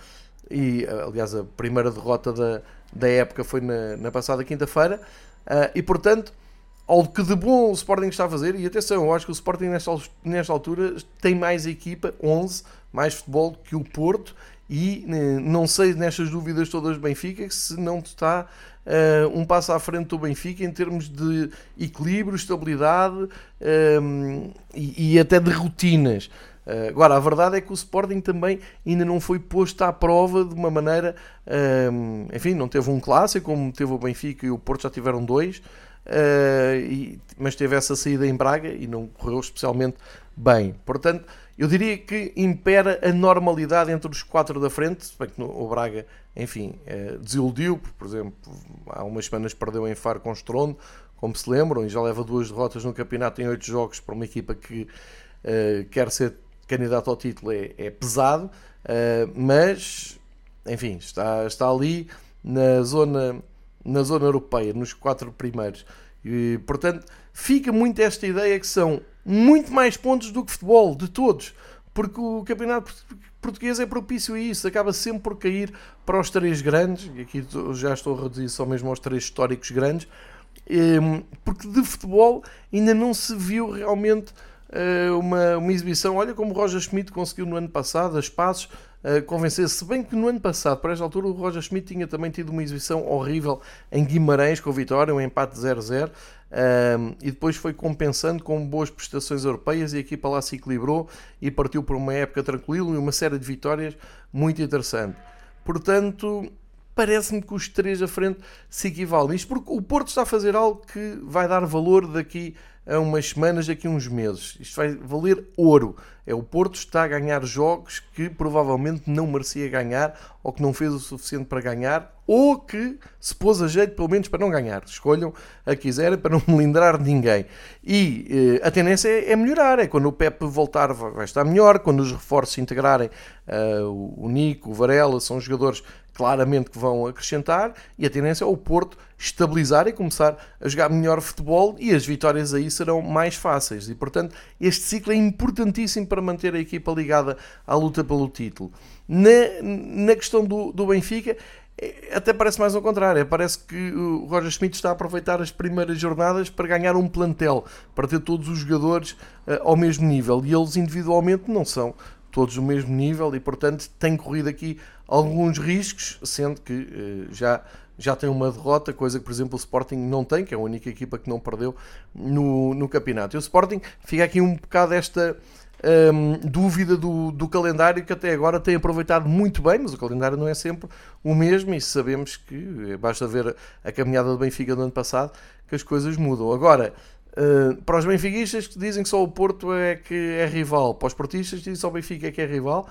E, uh, aliás, a primeira derrota da, da época foi na, na passada quinta-feira. Uh, e, portanto, ao que de bom o Sporting está a fazer, e atenção, eu acho que o Sporting nesta, nesta altura tem mais equipa, 11, mais futebol que o Porto, e não sei nestas dúvidas todas Benfica se não está uh, um passo à frente do Benfica em termos de equilíbrio, estabilidade um, ehm, e, e, até de rotinas. Uh, agora, a verdade é que o Sporting também ainda não foi posto à prova de uma maneira. Um, ehm, enfim, não teve um clássico como teve o Benfica e o Porto já tiveram dois. Uh, e, mas teve essa saída em Braga e não correu especialmente bem. Portanto, eu diria que impera a normalidade entre os quatro da frente, bem que o Braga, enfim, eh, desiludiu, por exemplo, há umas semanas perdeu em Faro com Estrondo, como se lembram, e já leva duas derrotas no campeonato em oito jogos para uma equipa que uh, quer ser candidato ao título, é, é pesado, uh, mas, enfim, está, está ali na zona, na zona europeia, nos quatro primeiros. E, portanto, fica muito esta ideia que são muito mais pontos do que futebol, de todos, porque o campeonato português é propício a isso, acaba sempre por cair para os três grandes, e aqui já estou a reduzir só mesmo aos três históricos grandes, ehm, porque de futebol ainda não se viu realmente uma, uma exibição. Olha como o Roger Schmidt conseguiu no ano passado, a espaços, convencer. Se bem que no ano passado, por esta altura, o Roger Schmidt tinha também tido uma exibição horrível em Guimarães com a vitória, um empate 0-0. Um, e depois foi compensando com boas prestações europeias e a equipa lá se equilibrou e partiu por uma época tranquila e uma série de vitórias muito interessante. Portanto, parece-me que os três à frente se equivalem. Isto porque o Porto está a fazer algo que vai dar valor daqui a umas semanas, daqui a uns meses. Isto vai valer ouro. É o Porto está a ganhar jogos que provavelmente não merecia ganhar ou que não fez o suficiente para ganhar ou que se pôs a jeito pelo menos para não ganhar. Escolham a quiserem para não melindrar ninguém. E eh, a tendência é, é, melhorar. É quando o Pepe voltar vai estar melhor, quando os reforços se integrarem, uh, o Nico, o Varela, são jogadores claramente que vão acrescentar e a tendência é o Porto estabilizar e começar a jogar melhor futebol e as vitórias aí serão mais fáceis. E portanto, este ciclo é importantíssimo para manter a equipa ligada à luta pelo título. Na, na questão do, do Benfica, é, até parece mais ao contrário. Parece que o Roger Schmidt está a aproveitar as primeiras jornadas para ganhar um plantel, para ter todos os jogadores uh, ao mesmo nível. E eles individualmente não são todos do mesmo nível e, portanto, tem corrido aqui alguns riscos, sendo que uh, já, já tem uma derrota, coisa que, por exemplo, o Sporting não tem, que é a única equipa que não perdeu no, no campeonato. E o Sporting fica aqui um bocado esta um, dúvida do, do calendário que até agora tem aproveitado muito bem, mas o calendário não é sempre o mesmo e sabemos que, basta ver a caminhada do Benfica do ano passado, que as coisas mudam. Agora, Uh, para os benfiquistas que dizem que só o Porto é que é rival, para os portistas que dizem que só o Benfica é que é rival,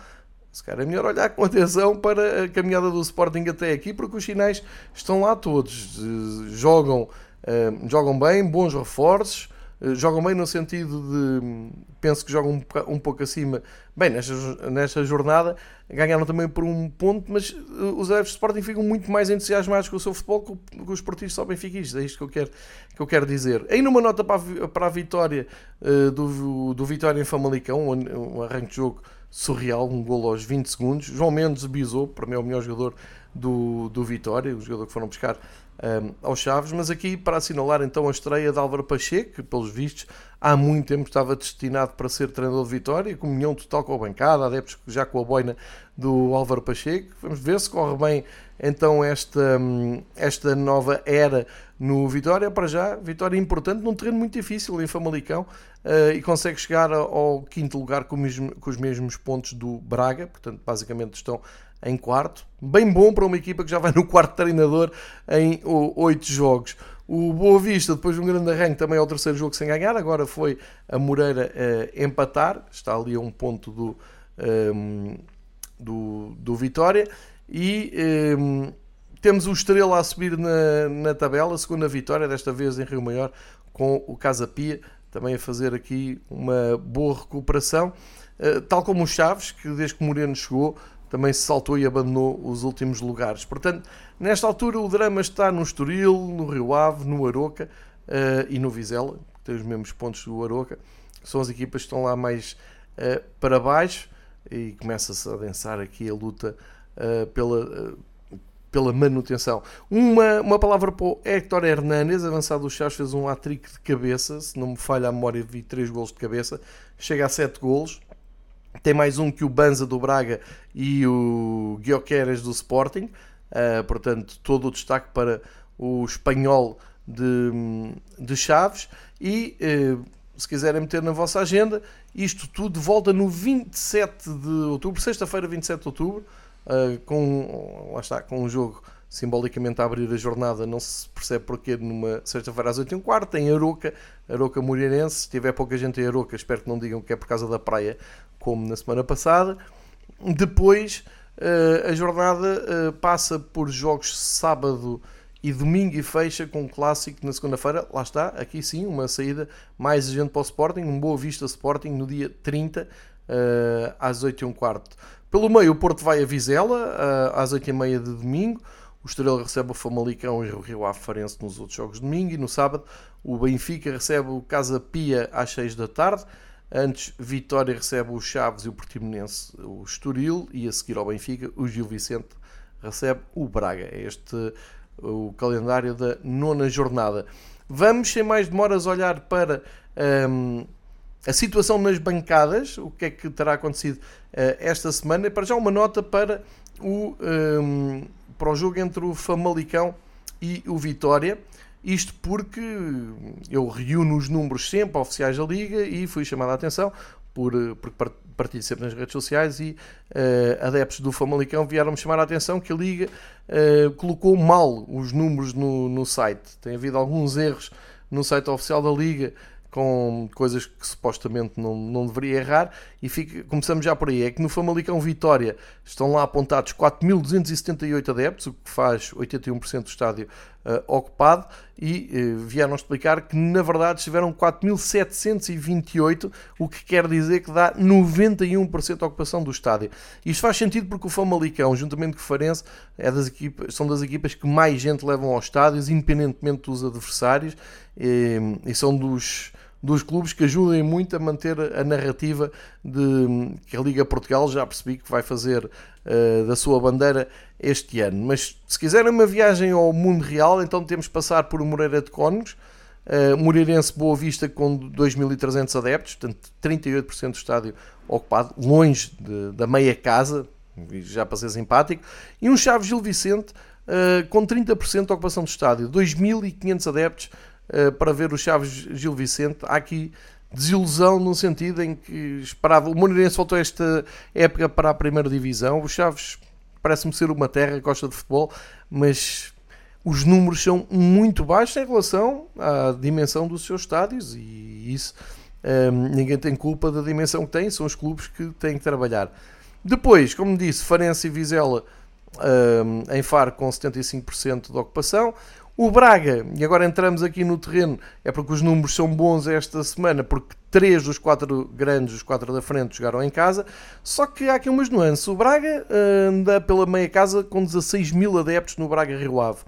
se calhar é melhor olhar com atenção para a caminhada do Sporting até aqui, porque os sinais estão lá todos. Uh, jogam, uh, jogam bem, bons reforços, jogam bem no sentido de. Penso que jogam um, um pouco acima. Bem, nesta, nesta jornada ganharam também por um ponto, mas os adeptos de Sporting ficam muito mais entusiasmados com o seu futebol que, os portistas só benfiquistas. É isto que eu quero, que eu quero dizer. Ainda uma nota para a, para a vitória uh, do, do Vitória em Famalicão, um, um arranque de jogo surreal, um gol aos 20 segundos. João Mendes bisou, para mim é o melhor jogador do, do Vitória, o jogador que foram buscar um, aos Chaves, mas aqui para assinalar então a estreia de Álvaro Pacheco, que pelos vistos há muito tempo estava destinado para ser treinador de Vitória, comunhão total com a bancada, adeptos já com a boina do Álvaro Pacheco. Vamos ver se corre bem então esta, esta nova era no Vitória. Para já, Vitória importante num terreno muito difícil em Famalicão uh, e consegue chegar ao quinto lugar com, mesmo, com os mesmos pontos do Braga, portanto, basicamente estão em quarto. Bem bom para uma equipa que já vai no quarto treinador em oito jogos. O Boa Vista, depois de um grande arranque, também é o terceiro jogo sem ganhar. Agora foi a Moreira uh, empatar, está ali a um ponto do, um, ehm, do, do Vitória. E um, ehm, temos o Estrela a subir na, na tabela, segunda vitória, desta vez em Rio Maior, com o Casa Pia, também a fazer aqui uma boa recuperação. Uh, tal como o Chaves, que desde que Moreno chegou, também se saltou e abandonou os últimos lugares. Portanto, nesta altura o drama está no Estoril, no Rio Ave, no Aroca uh, e no Vizela, que tem os mesmos pontos do Aroca. São as equipas que estão lá mais uh, para baixo e começa-se a adensar aqui a luta uh, pela, pela manutenção. Uma, uma palavra para o Héctor Hernández, avançado do Chaves, fez um hat-trick de cabeça, se não me falha a memória, vi 3 golos de cabeça, chega a 7 golos tem mais um que o Banza do Braga e o Guioqueras do Sporting. Uh, portanto, todo o destaque para o espanhol de, de Chaves. E uh, se quiserem meter na vossa agenda, isto tudo volta no 27 de outubro, sexta-feira, 27 de outubro, uh, com, lá está, com um jogo simbolicamente a abrir a jornada, não se percebe porquê, numa sexta-feira às 8 h quarto, tem Aroca, Aroca Moreirense, se tiver pouca gente em Aroca, espero que não digam que é por causa da praia, como na semana passada. Depois uh, a jornada uh, passa por jogos sábado e domingo e fecha com um clássico na segunda-feira. Lá está, aqui sim, uma saída mais agente para o Sporting, um Boa Vista Sporting no dia 30 uh, eh, às 8 h quarto. Pelo meio, o Porto vai a Vizela às 8 h meia de domingo. O Estrela recebe o Famalicão e o Rio Ave Farense nos outros jogos de domingo. E no sábado, o Benfica recebe o Casa Pia às 6 da tarde. Antes, Vitória recebe o Chaves e o Portimonense, o Estoril, e a seguir ao Benfica, o Gil Vicente recebe o Braga. É este o calendário da nona jornada. Vamos, sem mais demoras, olhar para um, a situação nas bancadas, o que é que terá acontecido esta semana. Para já uma nota para o, um, para o jogo entre o Famalicão e o Vitória. Isto porque eu reúno os números sempre oficiais da Liga e fui chamado a atenção por, porque partilho sempre nas redes sociais e uh, adeptos do Famalicão vieram-me chamar a atenção que a Liga uh, colocou mal os números no, no site. Tem havido alguns erros no site oficial da Liga com coisas que supostamente não, não deveria errar e fica, começamos já por aí, é que no Famalicão Vitória estão lá apontados 4.278 adeptos, o que faz 81% do estádio uh, ocupado e uh, vieram explicar que na verdade estiveram 4.728, o que quer dizer que dá 91% de ocupação do estádio. Isto faz sentido porque o Famalicão, juntamente com o Farense, é das equipas, são das equipas que mais gente levam aos estádios, independentemente dos adversários, e, e são dos dos clubes que ajudem muito a manter a narrativa de que a Liga Portugal já percebi que vai fazer uh, da sua bandeira este ano. Mas se quiserem uma viagem ao mundo real, então temos que passar por Moreira de Cónegos, uh, Moreirense Boa Vista com 2.300 adeptos, portanto 38% do estádio ocupado, longe de, da meia casa, já para ser simpático, e um Chaves Gil Vicente uh, com 30% de ocupação do estádio, 2.500 adeptos para ver o Chaves Gil Vicente. Há aqui desilusão no sentido em que esperava. O Moreirense voltou esta época para a primeira divisão. O Chaves parece-me ser uma terra que gosta de futebol, mas os números são muito baixos em relação à dimensão dos seus estádios e isso um, ehm, ninguém tem culpa da dimensão que tem, são os clubes que têm que trabalhar. Depois, como disse, Farense e Vizela um, ehm, em Faro com 75% de ocupação. O Braga, e agora entramos aqui no terreno, é porque os números são bons esta semana, porque três dos quatro grandes, os quatro da frente, jogaram em casa. Só que há aqui umas nuances. O Braga uh, anda pela meia casa com 16 mil adeptos no Braga Rio Ave.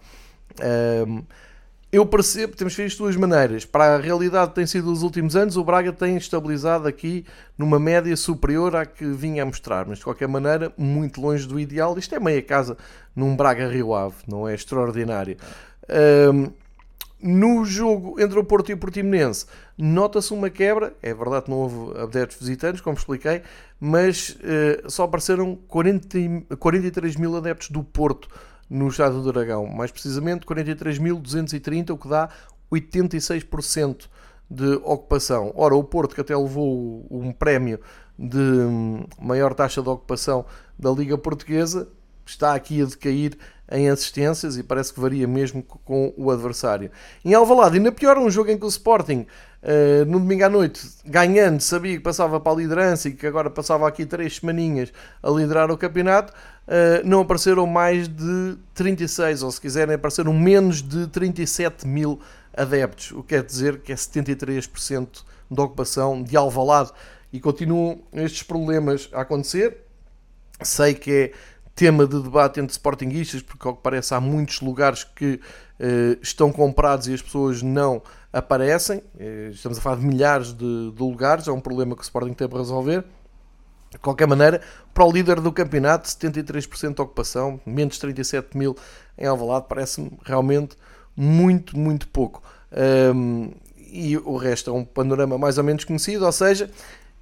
Uh, eu percebo, temos feito de duas maneiras. Para a realidade que tem sido os últimos anos, o Braga tem estabilizado aqui numa média superior à que vinha a mostrar, mas de qualquer maneira, muito longe do ideal. Isto é meia casa num Braga Rio Ave, não é extraordinário. Um, no jogo entre o Porto e o Portimonense, nota-se uma quebra. É verdade que não houve adeptos visitantes, como expliquei, mas uh, só apareceram 40, 43 mil adeptos do Porto no estádio do Dragão. Mais precisamente, 43.230, o que dá 86% de ocupação. Ora, o Porto, que até levou um prémio de hum, maior taxa de ocupação da Liga Portuguesa, está aqui a decair em assistências e parece que varia mesmo com o adversário. Em Alvalade, ainda pior, um jogo em que o Sporting, uh, no domingo à noite, ganhando, sabia que passava para a liderança e que agora passava aqui três semaninhas a liderar o campeonato, uh, não apareceram mais de 36, ou se quiserem, apareceram menos de 37 mil adeptos, o que quer dizer que é 73% de ocupação de Alvalade e continuam estes problemas a acontecer. Sei que é tema de debate entre sportinguistas, porque ao que parece há muitos lugares que uh, estão comprados e as pessoas não aparecem. Uh, estamos a falar de milhares de, de, lugares, é um problema que o Sporting tem para resolver. De qualquer maneira, para o líder do campeonato, 73% de ocupação, menos 37 mil em Alvalade, parece-me realmente muito, muito pouco. Um, e o resto é um panorama mais ou menos conhecido, ou seja,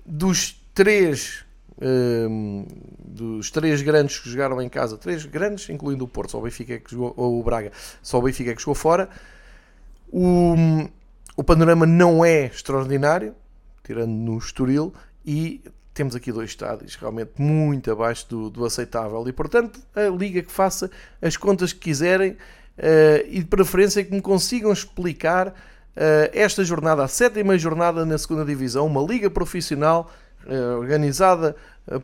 dos três um, dos três grandes que jogaram em casa, três grandes, incluindo o Porto, só o Benfica é que jogou, ou o Braga, só o Benfica é que jogou fora. O, o panorama não é extraordinário, tirando no Estoril, e temos aqui dois estádios realmente muito abaixo do, do aceitável. E portanto, a Liga que faça as contas que quiserem uh, e de preferência que me consigam explicar uh, esta jornada, a sétima jornada na segunda Divisão, uma Liga profissional organizada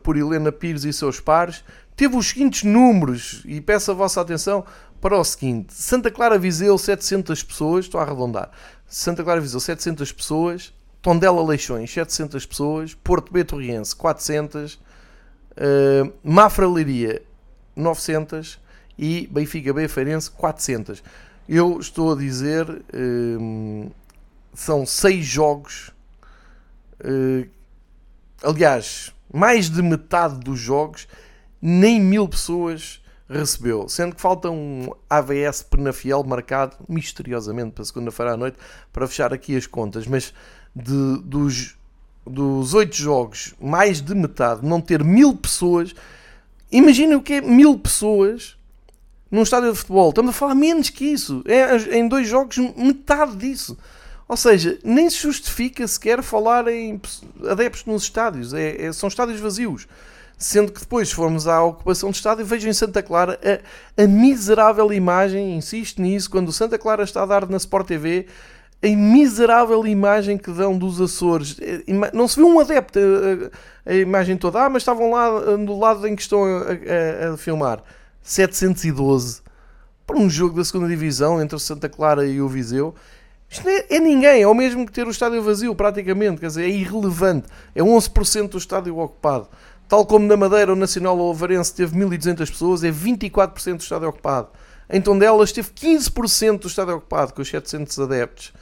por Helena Pires e seus pares, teve os seguintes números, e peço a vossa atenção para o seguinte: Santa Clara Viseu, 700 pessoas, estou a arredondar, Santa Clara Viseu, 700 pessoas, Tondela Leixões, 700 pessoas, Porto B Torriense, 400, uh, Mafra Leiria, 900 e Benfica B Feirense, 400. Eu estou a dizer, uh, são 6 jogos, aliás, mais de metade dos jogos, nem mil pessoas recebeu, sendo que falta um AVS Penafiel marcado misteriosamente para segunda-feira à noite para fechar aqui as contas, mas de, dos dos oito jogos, mais de metade, não ter mil pessoas, imaginem o que é mil pessoas num estádio de futebol. Estamos a falar menos que isso. É em dois jogos, metade disso. Ou seja, nem se justifica sequer falar em adeptos nos estádios. É, é, são estádios vazios. Sendo que depois, se formos à ocupação de estádio, vejo em Santa Clara a, a miserável imagem, insisto nisso, quando o Santa Clara está a dar na Sport TV, a miserável imagem que dão dos Açores. É, não se viu um adepto, a, a imagem toda, ah, mas estavam lá do lado em que estão a, a, a filmar. 712 para um jogo da segunda Divisão entre o Santa Clara e o Viseu. Isto é, é, ninguém, é o mesmo que ter o estádio vazio, praticamente, quer dizer, é irrelevante. É 11% do estádio ocupado. Tal como na Madeira, o Nacional Alvarense teve 1.200 pessoas, é 24% do estádio ocupado. Em Tondela teve 15% do estádio ocupado, com os 700 adeptos.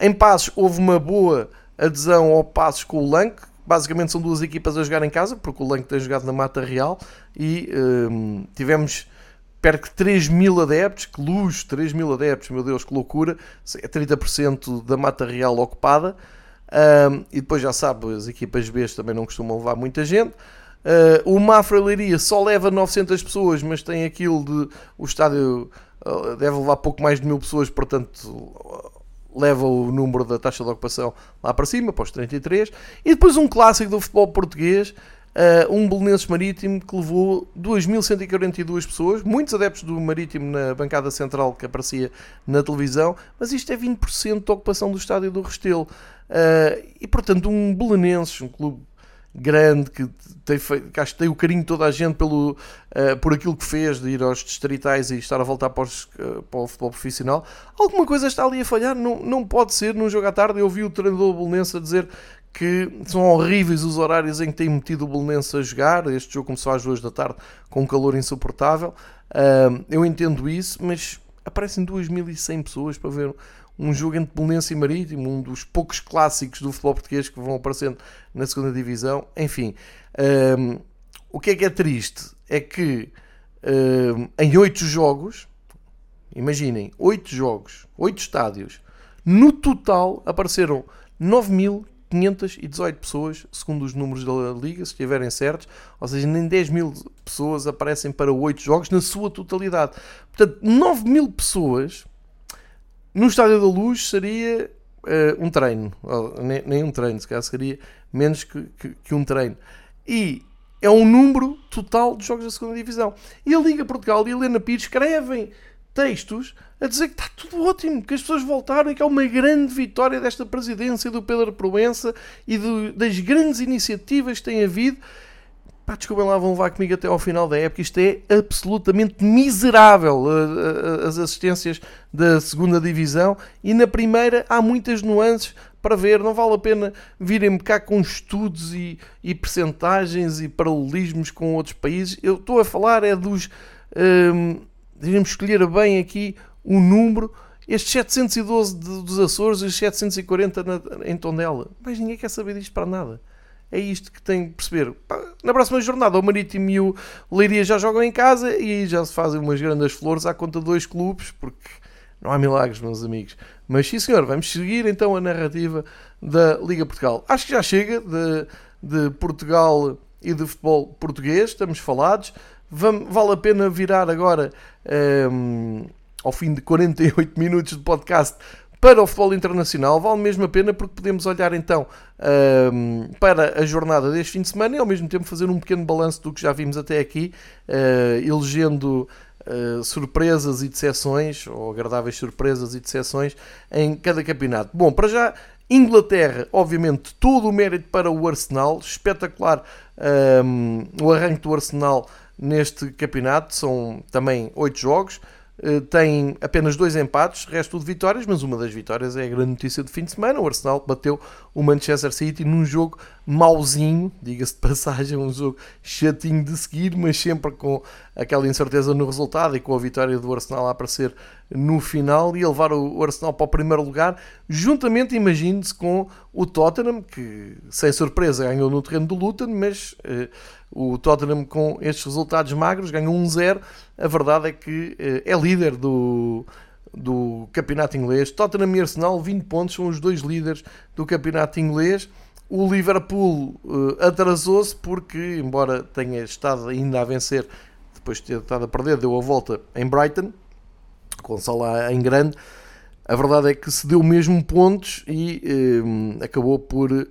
Em Passos houve uma boa adesão ao Passos com o Lanque. Basicamente são duas equipas a jogar em casa, porque o Lanque tem jogado na Mata Real. E hum, tivemos perto de 3 mil adeptos, que luxo, 3 mil adeptos, meu Deus, que loucura. É 30% da Mata Real ocupada. Um, e depois já sabe, as equipas B também não costumam levar muita gente. Uh, o Mafra Leiria só leva 900 pessoas, mas tem aquilo de. O estádio uh, deve levar pouco mais de mil pessoas, portanto leva o número da taxa de ocupação lá para cima, para os 33. E depois um clássico do futebol português, um Belenenses Marítimo que levou 2.142 pessoas, muitos adeptos do Marítimo na bancada central que aparecia na televisão, mas isto é 20% da ocupação do estádio do Restelo. e portanto, um Belenenses, um clube grande, que, tem feito, que acho que tem o carinho de toda a gente pelo, uh, por aquilo que fez, de ir aos distritais e estar a voltar para, os, uh, para o futebol profissional, alguma coisa está ali a falhar. Não, não pode ser num jogo à tarde. Eu ouvi o treinador do Bolonense a dizer que são horríveis os horários em que tem metido o Bolonense a jogar. Este jogo começou às duas da tarde com um calor insuportável. Uh, eu entendo isso, mas aparecem 2.100 pessoas para ver um jogo entre Belenense e Marítimo, um dos poucos clássicos do futebol português que vão aparecendo na segunda divisão. Enfim, o que é que é triste é que em oito jogos, imaginem, oito jogos, oito estádios, no total apareceram 9.518 pessoas, segundo os números da Liga, se estiverem certos, ou seja, nem 10 mil pessoas aparecem para oito jogos na sua totalidade. Portanto, 9 mil pessoas no Estádio da Luz seria uh, um treino, nem, nem, um treino, se calhar seria menos que, que, que, um treino. E é um número total de jogos da segunda Divisão. E a Liga Portugal e a Helena Pires escrevem textos a dizer que está tudo ótimo, que as pessoas voltaram e que é uma grande vitória desta presidência do Pedro Proença e do, das grandes iniciativas que tem havido Pá, desculpem lá, vão levar comigo até ao final da época. Isto é absolutamente miserável, as assistências da segunda divisão. E na primeira há muitas nuances para ver. Não vale a pena virem-me cá com estudos e, e percentagens e paralelismos com outros países. Eu estou a falar é dos... Hum, devemos escolher bem aqui o número estes 712 dos Açores e os 740 na, em Tondela. Mas ninguém quer saber disto para nada. É isto que tem que perceber. Na próxima jornada, o Marítimo e o Leiria já jogam em casa e já se fazem umas grandes flores à conta de dois clubes, porque não há milagres, meus amigos. Mas sim, senhor, vamos seguir então a narrativa da Liga Portugal. Acho que já chega de, de Portugal e de futebol português, estamos falados. Vale a pena virar agora, um, ehm, ao fim de 48 minutos de podcast, para o futebol internacional vale mesmo a pena porque podemos olhar então um, para a jornada deste fim de semana e ao mesmo tempo fazer um pequeno balanço do que já vimos até aqui, uh, elegendo uh, surpresas e decepções, ou agradáveis surpresas e decepções em cada campeonato. Bom, para já, Inglaterra, obviamente, todo o mérito para o Arsenal, espetacular um, o arranque do Arsenal neste campeonato, são também oito jogos. Eh, tem apenas dois empates, resto de vitórias, mas uma das vitórias é a grande notícia do fim de semana. O Arsenal bateu o Manchester City num jogo mauzinho, diga-se de passagem, um jogo chatinho de seguir, mas sempre com aquela incerteza no resultado e com a vitória do Arsenal a aparecer no final e a levar o Arsenal para o primeiro lugar, juntamente, imagine-se, com o Tottenham, que sem surpresa ganhou no terreno do Luton, mas. Eh, o Tottenham, com estes resultados magros, ganhou 1-0. A verdade é que eh, é líder do, do campeonato inglês. Tottenham e Arsenal, 20 pontos, são os dois líderes do campeonato inglês. O Liverpool uh, atrasou-se porque, embora tenha estado ainda a vencer, depois de ter estado a perder, deu a volta em Brighton, com Salah em grande. A verdade é que se deu mesmo pontos e uh, acabou por uh,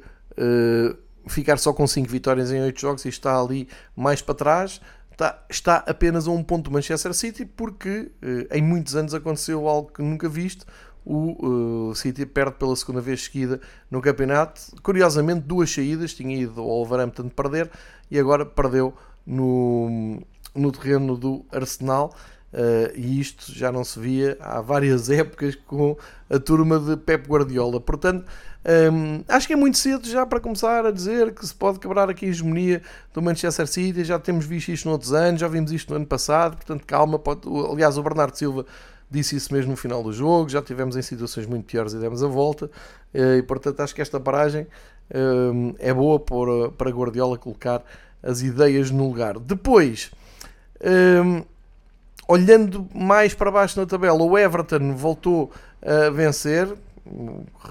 ficar só com 5 vitórias em 8 jogos e está ali mais para trás. Está, está apenas a um ponto do Manchester City porque em muitos anos aconteceu algo que nunca visto o uh, City perde pela segunda vez seguida no campeonato. Curiosamente, duas saídas, tinha ido ao Wolverhampton de perder e agora perdeu no, no terreno do Arsenal. Uh, e isto já não se via há várias [LAUGHS] épocas com a turma de Pep Guardiola. Portanto, um, ehm, acho que é muito cedo já para começar a dizer que se pode quebrar aqui a hegemonia do Manchester City. Já temos visto isto noutros anos, já vimos isto no ano passado. Portanto, calma. Pode, aliás, o Bernardo Silva disse isso mesmo no final do jogo, já tivemos em situações muito piores e demos a volta, eh, e portanto acho que esta paragem eh, é boa para Guardiola colocar as ideias no lugar. Depois, eh, olhando mais para baixo na tabela, o Everton voltou a vencer,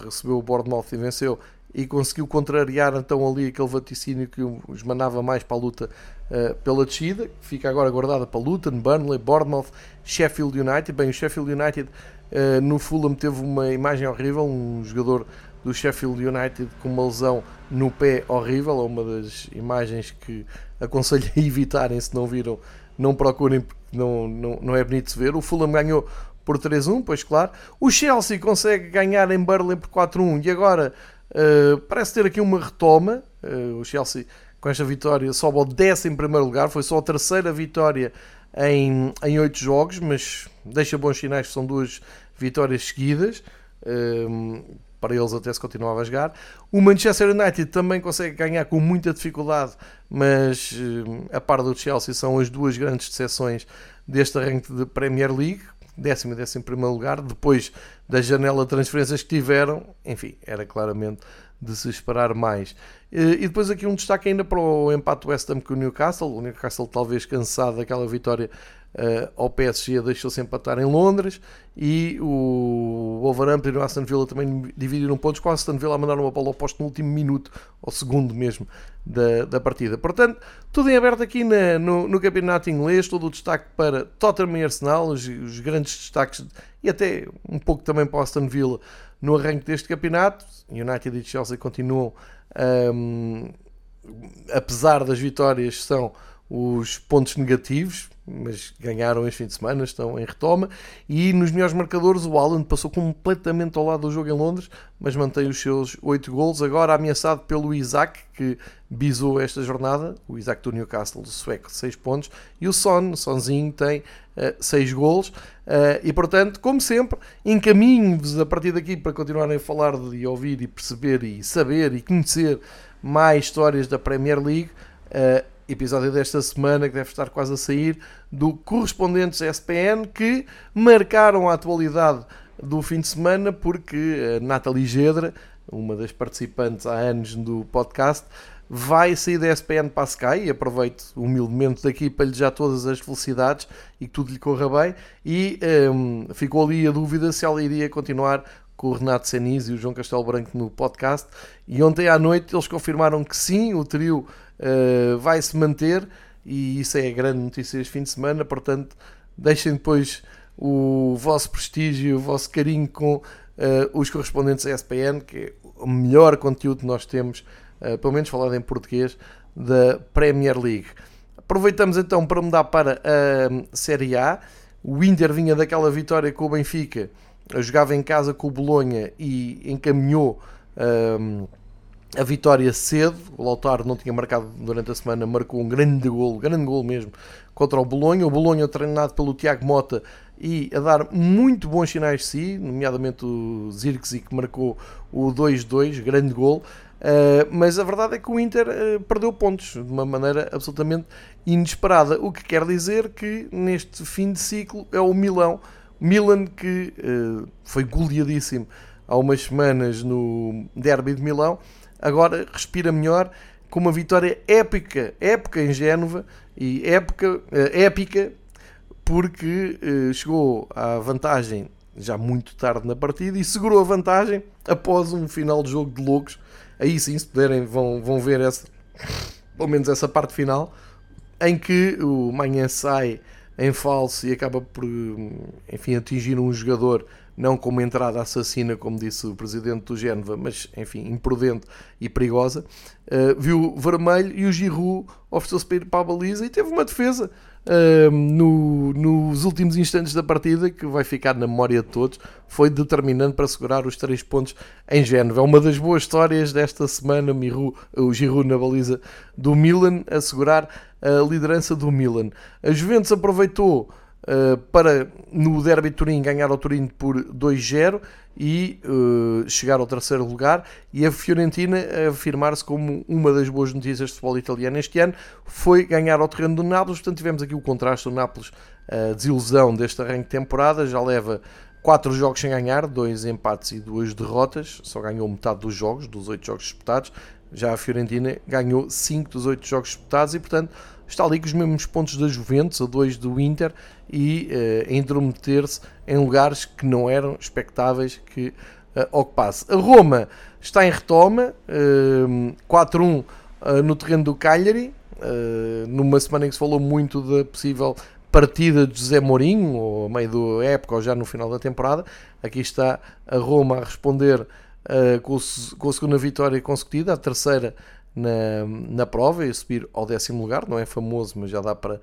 recebeu o Bournemouth e venceu, e conseguiu contrariar então ali aquele vaticínio que os mandava mais para a luta uh, pela descida, fica agora guardada para Luton, Burnley, Bournemouth, Sheffield United. Bem, o Sheffield United uh, no Fulham teve uma imagem horrível, um jogador do Sheffield United com uma lesão no pé horrível, é uma das imagens que aconselho a evitarem se não viram, não procurem porque não, não, não é bonito de ver. O Fulham ganhou por 3-1, pois claro. O Chelsea consegue ganhar em Burnley por 4-1 e agora uh, parece ter aqui uma retoma. Uh, o Chelsea com esta vitória sobe ao 10 em primeiro lugar, foi só a terceira vitória em, em 8 jogos, mas deixa bons sinais que são duas vitórias seguidas. Um, para eles até se continuava a jogar. O Manchester United também consegue ganhar com muita dificuldade, mas um, a par do Chelsea são as duas grandes decepções deste arranque de Premier League, décimo e décimo primeiro lugar, depois da janela de transferências que tiveram, enfim, era claramente de se esperar mais. E depois aqui um destaque ainda para o empate West Ham com o Newcastle. O Newcastle talvez cansado daquela vitória uh, ao PSG deixou-se empatar em Londres e o Wolverhampton e o Aston Villa também dividiram pontos com o Aston Villa a mandar uma bola oposta no último minuto, ao segundo mesmo da, da partida. Portanto, tudo em aberto aqui na, no, no, campeonato inglês, todo o destaque para Tottenham e Arsenal, os, os grandes destaques e até um pouco também para o Aston Villa no arranque deste campeonato. United e Chelsea continuam, um, apesar das vitórias, são os pontos negativos, mas ganharam este fim de semana, estão em retoma. E nos melhores marcadores, o Alan passou completamente ao lado do jogo em Londres, mas mantém os seus 8 gols. Agora ameaçado pelo Isaac, que bisou esta jornada. O Isaac do Newcastle, do sueco, 6 pontos. E o Son, Sonzinho, tem 6 uh, gols. Uh, e portanto, como sempre, encaminho-vos a partir daqui para continuarem a falar de ouvir e perceber e saber e conhecer mais histórias da Premier League. Uh, episódio desta semana que deve estar quase a sair do Correspondentes SPN que marcaram a atualidade do fim de semana porque a Nathalie Gedra, uma das participantes há anos do podcast, vai sair da SPN para a Sky e aproveito humildemente daqui para lhe desejar todas as felicidades e que tudo lhe corra bem e um, ficou ali a dúvida se ela iria continuar com o Renato Seniz e o João Castelo Branco no podcast e ontem à noite eles confirmaram que sim, o trio uh, vai se manter e isso é a grande notícia este fim de semana, portanto deixem depois o vosso prestígio, o vosso carinho com uh, os correspondentes à SPN, que é o melhor conteúdo que nós temos eh, pelo menos falado em português, da Premier League. Aproveitamos então para mudar para a hum, Série A. O Inter vinha daquela vitória com o Benfica, jogava em casa com o Bolonha e encaminhou um, a vitória cedo. O Lautaro não tinha marcado durante a semana, marcou um grande gol, grande gol mesmo, contra o Bolonha. O Bolonha treinado pelo Tiago Mota e a dar muito bons sinais de si, nomeadamente o Zirkzee que marcou o 2-2, grande gol. Uh, mas a verdade é que o Inter uh, perdeu pontos de uma maneira absolutamente inesperada, o que quer dizer que neste fim de ciclo é o Milão, Milan que uh, foi goleadíssimo há umas semanas no Derby de Milão, agora respira melhor com uma vitória épica, épica em Génova e épica, épica porque chegou à vantagem já muito tarde na partida e segurou a vantagem após um final de jogo de loucos. Aí sim, se puderem, vão, vão ver essa, pelo menos essa parte final, em que o Manhã sai em falso e acaba por, enfim, atingir um jogador não com uma entrada assassina, como disse o presidente do Génova, mas, enfim, imprudente e perigosa, uh, viu vermelho e o Giroud ofereceu-se para ir para a baliza e teve uma defesa uh, no, nos últimos instantes da partida que vai ficar na memória de todos, foi determinante para segurar os três pontos em Génova. É uma das boas histórias desta semana, Miru, o Giroud na baliza do Milan, a segurar a liderança do Milan. A Juventus aproveitou uh, para, no Derby Turim, ganhar ao Turim por 2-0 e uh, chegar ao terceiro lugar. E a Fiorentina afirmar-se como uma das boas notícias de futebol italiano este ano. Foi ganhar ao terreno do Nápoles, portanto tivemos aqui o contraste do Nápoles, a desilusão deste arranque de temporada, já leva 4 jogos sem ganhar, 2 empates e 2 derrotas, só ganhou metade dos jogos, dos 8 jogos disputados, já a Fiorentina ganhou 5 dos 8 jogos disputados e portanto está ali com os mesmos pontos da Juventus, a 2 do Inter e uh, intrometer-se em lugares que não eram expectáveis que uh, ocupasse. A Roma está em retoma, uh, 4-1 uh, no terreno do Cagliari, numa semana em que se falou muito da possível partida de José Mourinho, ou a meio da época ou já no final da temporada. Aqui está a Roma a responder com, com a segunda vitória consecutiva, a terceira na, na prova e subir ao décimo lugar. Não é famoso, mas já dá para uh,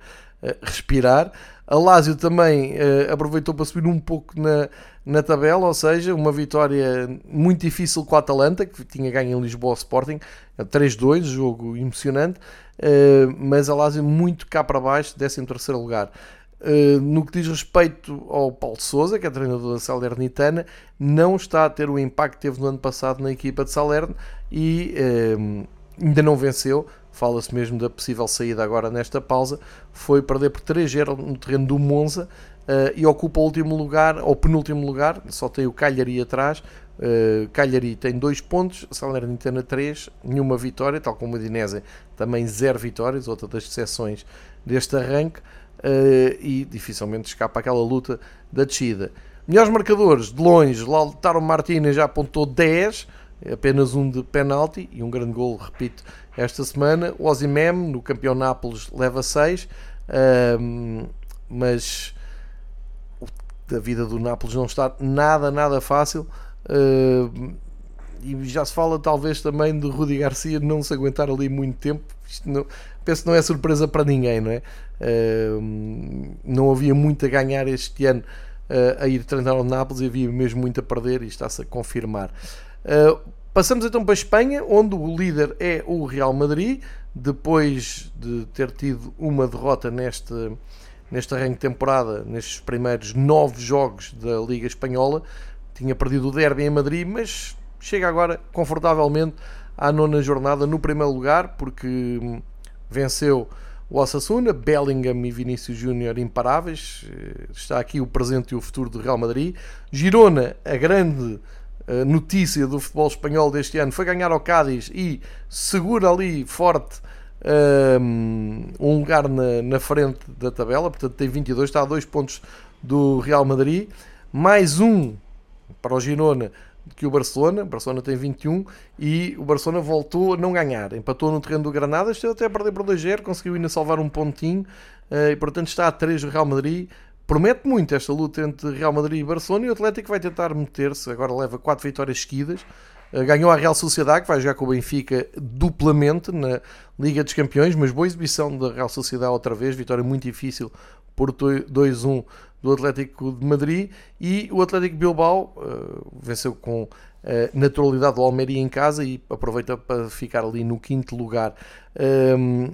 respirar. A Lazio também uh, aproveitou para subir um pouco na, na tabela, ou seja, uma vitória muito difícil com a Atalanta, que tinha ganho em Lisboa Sporting, 3-2, jogo emocionante, uh, mas a Lazio muito cá para baixo, 13 terceiro lugar. Uh, no que diz respeito ao Paulo Souza, que é treinador da Salernitana, não está a ter o impacto que teve no ano passado na equipa de Salerno e uh, ainda não venceu. Fala-se mesmo da possível saída agora nesta pausa. Foi perder por 3-0 no terreno do Monza uh, e ocupa o último lugar, ou penúltimo lugar, só tem o Cagliari atrás. Uh, Cagliari tem 2 pontos, Salernitana 3, nenhuma vitória, tal como o Udinese também 0 vitórias, outra das exceções deste arranque, uh, e dificilmente escapa aquela luta da descida. Melhores marcadores, de longe, Lautaro Martínez já apontou 10, apenas um de penalti e um grande gol, repito, esta semana. O Osimem, no campeão Nápoles, leva 6, mas a vida do Nápoles não está nada, nada fácil. E já se fala talvez também de Rudi Garcia não se aguentar ali muito tempo. Não, penso que não é surpresa para ninguém, não é? Uh, não havia muito a ganhar este ano uh, a ir treinar ao Nápoles e havia mesmo muito a perder e está-se a confirmar. Uh, passamos então para a Espanha, onde o líder é o Real Madrid, depois de ter tido uma derrota neste, neste arranque de temporada, nestes primeiros nove jogos da Liga Espanhola. Tinha perdido o derby em Madrid, mas chega agora confortavelmente à nona jornada no primeiro lugar, porque venceu o Osasuna, Bellingham e Vinícius Júnior imparáveis. Eh, está aqui o presente e o futuro do Real Madrid. Girona, a grande notícia do futebol espanhol deste ano foi ganhar ao Cádiz e segura ali forte um, um lugar na, na, frente da tabela, portanto tem 22, está a 2 pontos do Real Madrid, mais um para o Girona que o Barcelona, o Barcelona tem 21 e o Barcelona voltou a não ganhar, empatou no terreno do Granada, esteve até a perder por 2-0, conseguiu ainda salvar um pontinho uh, e portanto está a 3 do Real Madrid, promete muito esta luta entre Real Madrid e Barcelona e o Atlético vai tentar meter-se, agora leva 4 vitórias seguidas, eh, ganhou a Real Sociedade que vai jogar com o Benfica duplamente na Liga dos Campeões, mas boa exibição da Real Sociedade outra vez, vitória muito difícil por 2-1 do Atlético de Madrid e o Atlético Bilbao uh, venceu com uh, naturalidade o Almeria em casa e aproveita para ficar ali no quinto lugar. Ehm,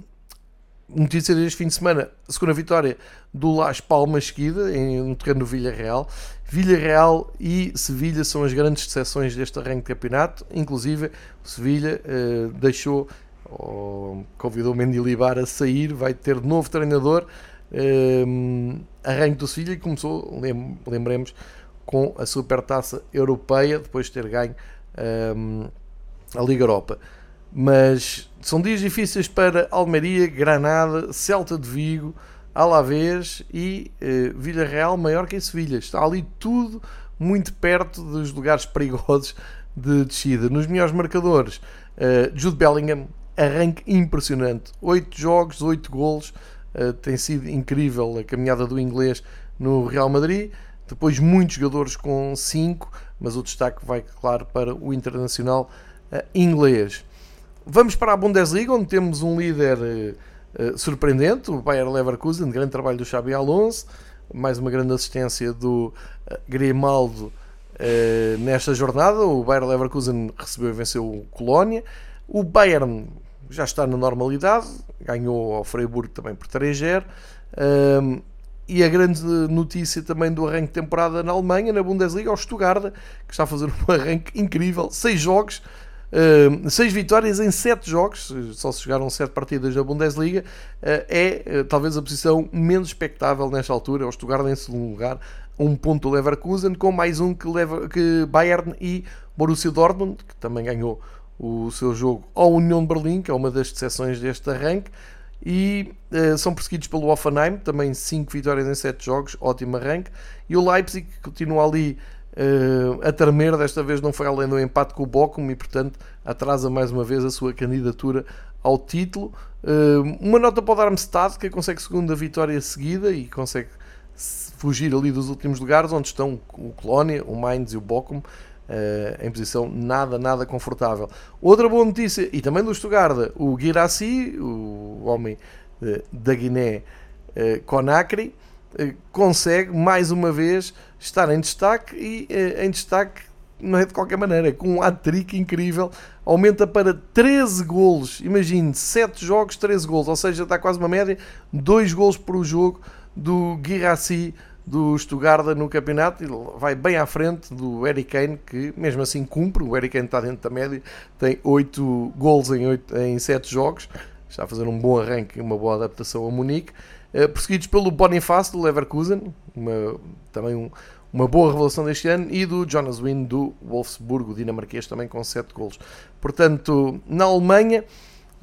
notícia deste fim de semana, a segunda vitória do Las Palmas seguida, em, no terreno do Villarreal. Villarreal e Sevilha são as grandes decepções deste arranque de campeonato, inclusive o Sevilha uh, deixou, oh, convidou Mendilibar a sair, vai ter novo treinador, uh, arranque do Sevilha e começou, lem lembremos, com a Supertaça Europeia, depois de ter ganho um, a Liga Europa mas são dias difíceis para Almeria, Granada, Celta de Vigo, Alavés e eh, Vila Real, Maiorca e Sevilha. Está ali tudo muito perto dos lugares perigosos de descida. Nos melhores marcadores, uh, Jude Bellingham, arranque impressionante. 8 jogos, 8 golos, uh, tem sido incrível a caminhada do inglês no Real Madrid. Depois muitos jogadores com 5, mas o destaque vai, claro, para o internacional uh, inglês. Vamos para a Bundesliga, onde temos um líder uh, surpreendente, o Bayer Leverkusen, grande trabalho do Xabi Alonso, mais uma grande assistência do uh, Grimaldo nesta jornada. O Bayer Leverkusen recebeu e venceu o Colónia. O Bayern já está na normalidade, ganhou ao Freiburg também por 3-0. E a grande notícia também do arranque de temporada na Alemanha, na Bundesliga, é o Stuttgart, que está a fazer um [LAUGHS] arranque incrível, seis jogos, uh, seis vitórias em sete jogos, só se jogaram sete partidas na Bundesliga, uh, é uh, talvez a posição menos expectável nesta altura, é o Stuttgart em segundo lugar, um ponto Leverkusen, com mais um que, Lever, que Bayern e Borussia Dortmund, que também ganhou o seu jogo ao União de Berlim, que é uma das exceções deste arranque, e uh, são perseguidos pelo Offenheim, também 5 vitórias em 7 jogos, ótimo arranque. E o Leipzig continua ali uh, a tremer, desta vez não foi além do empate com o Bochum e, portanto, atrasa mais uma vez a sua candidatura ao título. Uh, uma nota para o Darmstadt, que consegue segunda vitória seguida e consegue fugir ali dos últimos lugares, onde estão o Colónia, o Mainz e o Bochum. Uh, em posição nada, nada confortável. Outra boa notícia, e também do Stuttgart, o Girassi, o homem da Guiné uh, Conakry, consegue mais uma vez estar em destaque e em destaque não é de qualquer maneira, com um hat-trick incrível, aumenta para 13 golos, imagine, 7 jogos, 13 golos, ou seja, está quase uma média, 2 golos por jogo do Girassi do Stuttgart no campeonato. E vai bem à frente do Eric Kane, que mesmo assim cumpre. O Eric Kane está dentro da média, tem 8 gols em, 8, em 7 jogos, está a fazer um bom arranque e uma boa adaptação a Munique. Uh, perseguidos pelo Boniface do Leverkusen, uma, também um, uma boa revelação deste ano, e do Jonas Wind do Wolfsburgo, dinamarquês, também com 7 gols. Portanto, na Alemanha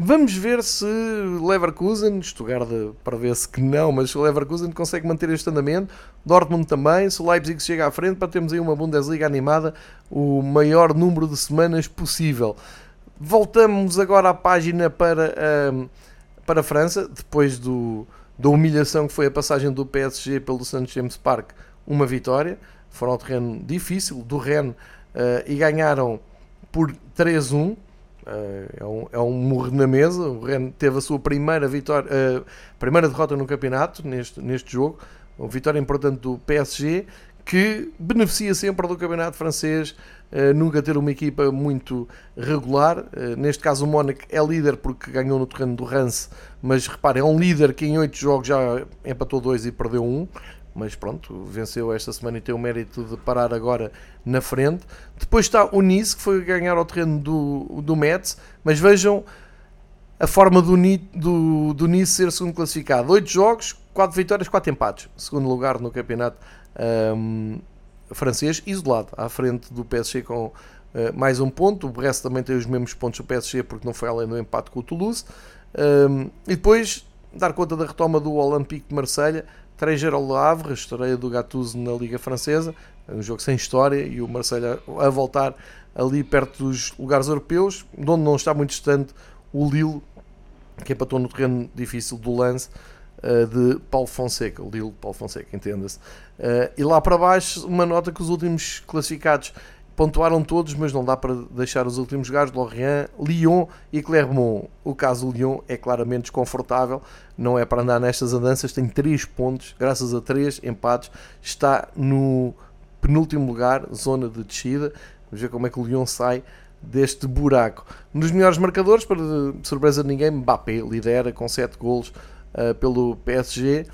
Vamos ver se Leverkusen, Stuttgart prevê-se que não, mas se Leverkusen consegue manter este andamento, Dortmund também, se Leipzig chega à frente para termos aí uma Bundesliga animada o maior número de semanas possível. Voltamos agora à página para, um, para a França, depois do, da humilhação que foi a passagem do PSG pelo St. James Park, uma vitória, foram ao terreno difícil do Rennes uh, e ganharam por 3-1 é um, é um morro na mesa. O Rennes teve a sua primeira vitória, uh, primeira derrota no campeonato neste, neste jogo. Uma vitória importante do PSG que beneficia sempre do campeonato francês. Uh, nunca ter uma equipa muito regular. Uh, neste caso, o Mónaco é líder porque ganhou no terreno do Rance, mas reparem, é um líder que em 8 jogos já empatou 2 e perdeu 1. Um mas pronto, venceu esta semana e tem o mérito de parar agora na frente. Depois está o Nice, que foi ganhar ao terreno do, do Metz, mas vejam a forma do, do, do Nice ser segundo classificado. 8 jogos, 4 vitórias, 4 empates. Segundo lugar no campeonato um, francês, isolado, à frente do PSG com uh, mais um ponto. O Brest também tem os mesmos pontos do PSG porque não foi além do empate com o Toulouse. Um, e depois dar conta da retoma do Olympique de Marselha 3-0 ao Havre, estreia do Gattuso na Liga Francesa, é um jogo sem história e o Marseille a voltar ali perto dos lugares europeus, de onde não está muito distante o Lille, que empatou no terreno difícil do lance uh, de Paulo Fonseca, o de Paulo Fonseca, entenda-se. Uh, e lá para baixo, uma nota que os últimos classificados pontuaram todos, mas não dá para deixar os últimos lugares, Lorient, Lyon e Clermont. O caso do Lyon é claramente desconfortável, não é para andar nestas andanças, tem 3 pontos, graças a 3 empates, está no penúltimo lugar, zona de descida. Vamos ver como é que o Lyon sai deste buraco. Nos melhores marcadores, para surpresa de ninguém, Mbappé lidera com 7 golos uh, pelo PSG uh,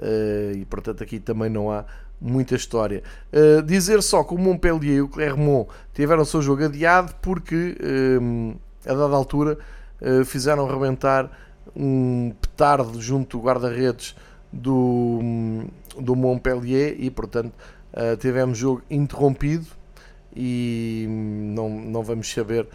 eh, e portanto aqui também não há muita história. Uh, dizer só que o Montpellier e o Clermont tiveram o seu jogo adiado porque, a dada altura, fizeram rebentar um petardo junto do guarda-redes do, do Montpellier e, portanto, tivemos jogo interrompido e não, não vamos saber,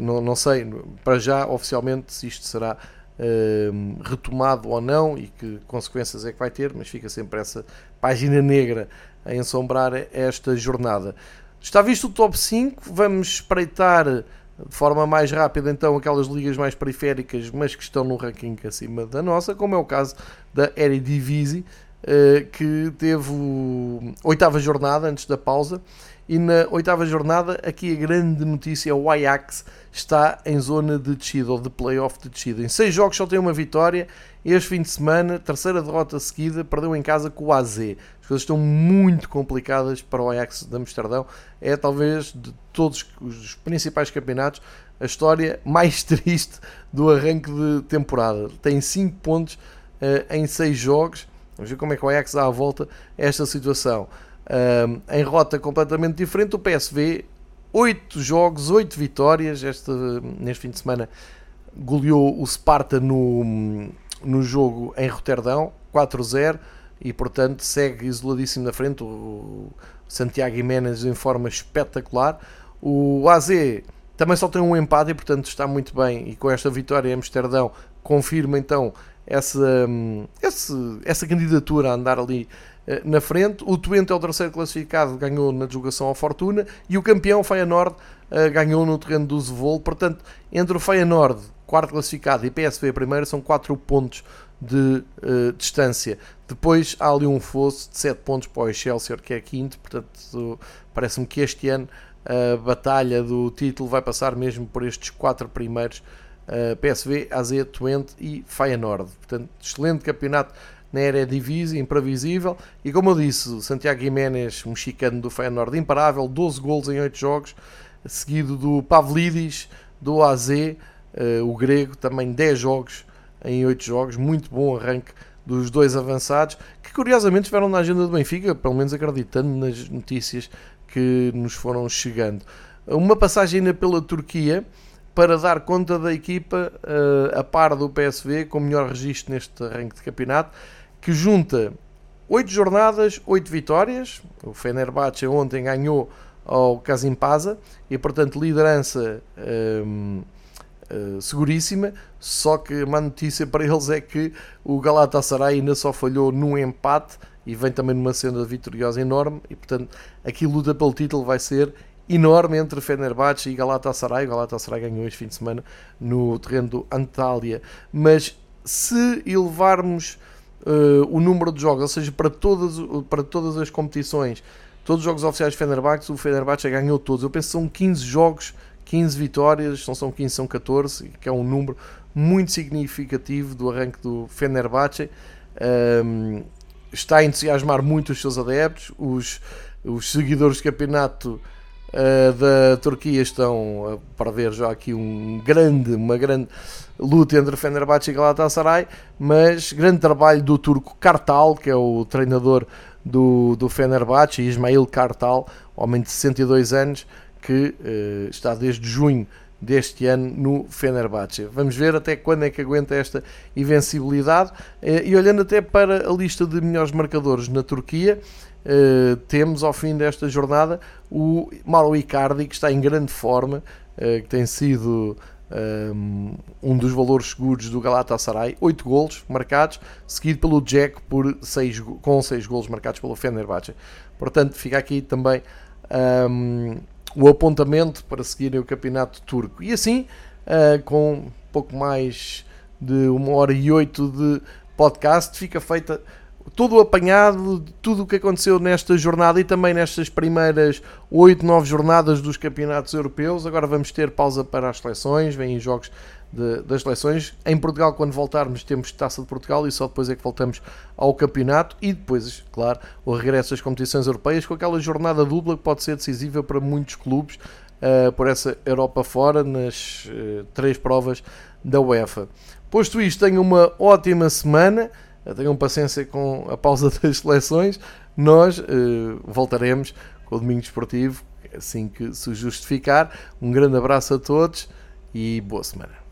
não, não sei, para já, oficialmente, se isto será uh, retomado ou não e que consequências é que vai ter, mas fica sempre essa página negra a ensombrar esta jornada. Está visto o top 5, vamos espreitar de forma mais rápida então aquelas ligas mais periféricas, mas que estão no ranking acima da nossa, como é o caso da Eredivisie, eh, que teve oitava jornada antes da pausa. E na oitava jornada, aqui a grande notícia: o Ajax está em zona de descida ou de playoff de descida. Em seis jogos só tem uma vitória. Este fim de semana, terceira derrota seguida, perdeu em casa com o AZ. As coisas estão muito complicadas para o Ajax de Amsterdão. É talvez de todos os principais campeonatos a história mais [LAUGHS] triste do arranque de temporada. Tem 5 pontos uh, em 6 jogos. Vamos ver como é que o Ajax dá a volta a esta situação. Em rota completamente diferente, o PSV, 8 jogos, 8 vitórias. Este, neste fim de semana goleou o Sparta no, no jogo em Roterdão, 4-0, e portanto segue isoladíssimo na frente. O Santiago Jiménez em forma espetacular. O AZ também só tem um empate e portanto está muito bem. E com esta vitória em Amsterdão confirma então essa, essa, essa candidatura a andar ali na frente. O Twente é o terceiro classificado, ganhou na deslocação ao Fortuna. E o campeão, Feyenoord, eh, ganhou no terreno do Zevol. Portanto, entre o Feyenoord, quarto classificado, e PSV primeiro, são 4 pontos de uh, distância. Depois há ali um fosso de 7 pontos para o Excelsior, que é quinto. Portanto, parece-me que este ano a batalha do título vai passar mesmo por estes quatro primeiros uh, PSV, AZ, Twente e Feyenoord. Portanto, excelente campeonato na Eredivisie, imprevisível. E como eu disse, Santiago Jiménez, mexicano do Feyenoord, imparável, 12 gols em 8 jogos, seguido do Pavlidis, do AZ, uh, o grego, também 10 jogos em 8 jogos, muito bom arranque dos dois avançados, que curiosamente estiveram na agenda do Benfica, pelo menos acreditando nas notícias que nos foram chegando. Uma passagem ainda pela Turquia, para dar conta da equipa uh, a par do PSV, com melhor registro neste arranque de campeonato, que junta 8 jornadas, 8 vitórias. O Fenerbahçe ontem ganhou ao Kasimpasa e, portanto, liderança um, uh, eh, seguríssima. Só que a má notícia [LAUGHS] para eles é que o Galatasaray ainda só falhou num empate e vem também numa cena vitoriosa enorme. E, portanto, aqui luta pelo título vai ser enorme entre Fenerbahçe e Galatasaray. O Galatasaray ganhou este fim de semana no terreno do Antália. Mas se elevarmos uh, o número de jogos, ou seja, para todas, para todas as competições, todos os jogos oficiais de Fenerbahçe, o Fenerbahçe ganhou todos. Eu penso que são 15 jogos, 15 vitórias, não são 15, são 14, que é um número muito significativo do arranque do Fenerbahçe. Um, está a entusiasmar muito os seus adeptos, os, os seguidores do campeonato uh, da Turquia estão a ver já aqui um grande, uma grande luta entre Fenerbahçe e Galatasaray, mas grande trabalho do turco Kartal, que é o treinador do, do Fenerbahçe, Ismail Kartal, homem de 62 anos, que uh, está desde junho deste ano no Fenerbahçe. Vamos ver até quando é que aguenta esta invencibilidade. Uh, e olhando até para a lista de melhores marcadores na Turquia, uh, temos ao fim desta jornada o Mauro Icardi, que está em grande forma, uh, que tem sido um, um, dos valores seguros do Galatasaray, 8 golos marcados, seguido pelo Jack por seis, com 6 golos marcados pelo Fenerbahçe. Portanto, fica aqui também um, o apontamento para seguirem o campeonato turco. E assim, uh, com pouco mais de uma hora e oito de podcast, fica feita todo o apanhado de tudo o que aconteceu nesta jornada e também nestas primeiras 8, 9 jornadas dos campeonatos europeus. Agora vamos ter pausa para as seleções, vêm jogos de, das seleções. Em Portugal, quando voltarmos, temos Taça de Portugal e só depois é que voltamos ao campeonato e depois, claro, o regresso às competições europeias com aquela jornada dupla que pode ser decisiva para muitos clubes uh, por essa Europa fora nas uh, três provas da UEFA. Posto isto, tenho uma ótima semana tenham paciência com a pausa [LAUGHS] das seleções. Nós uh, voltaremos com o Domingo Desportivo assim que se justificar. Um grande abraço a todos e boa semana.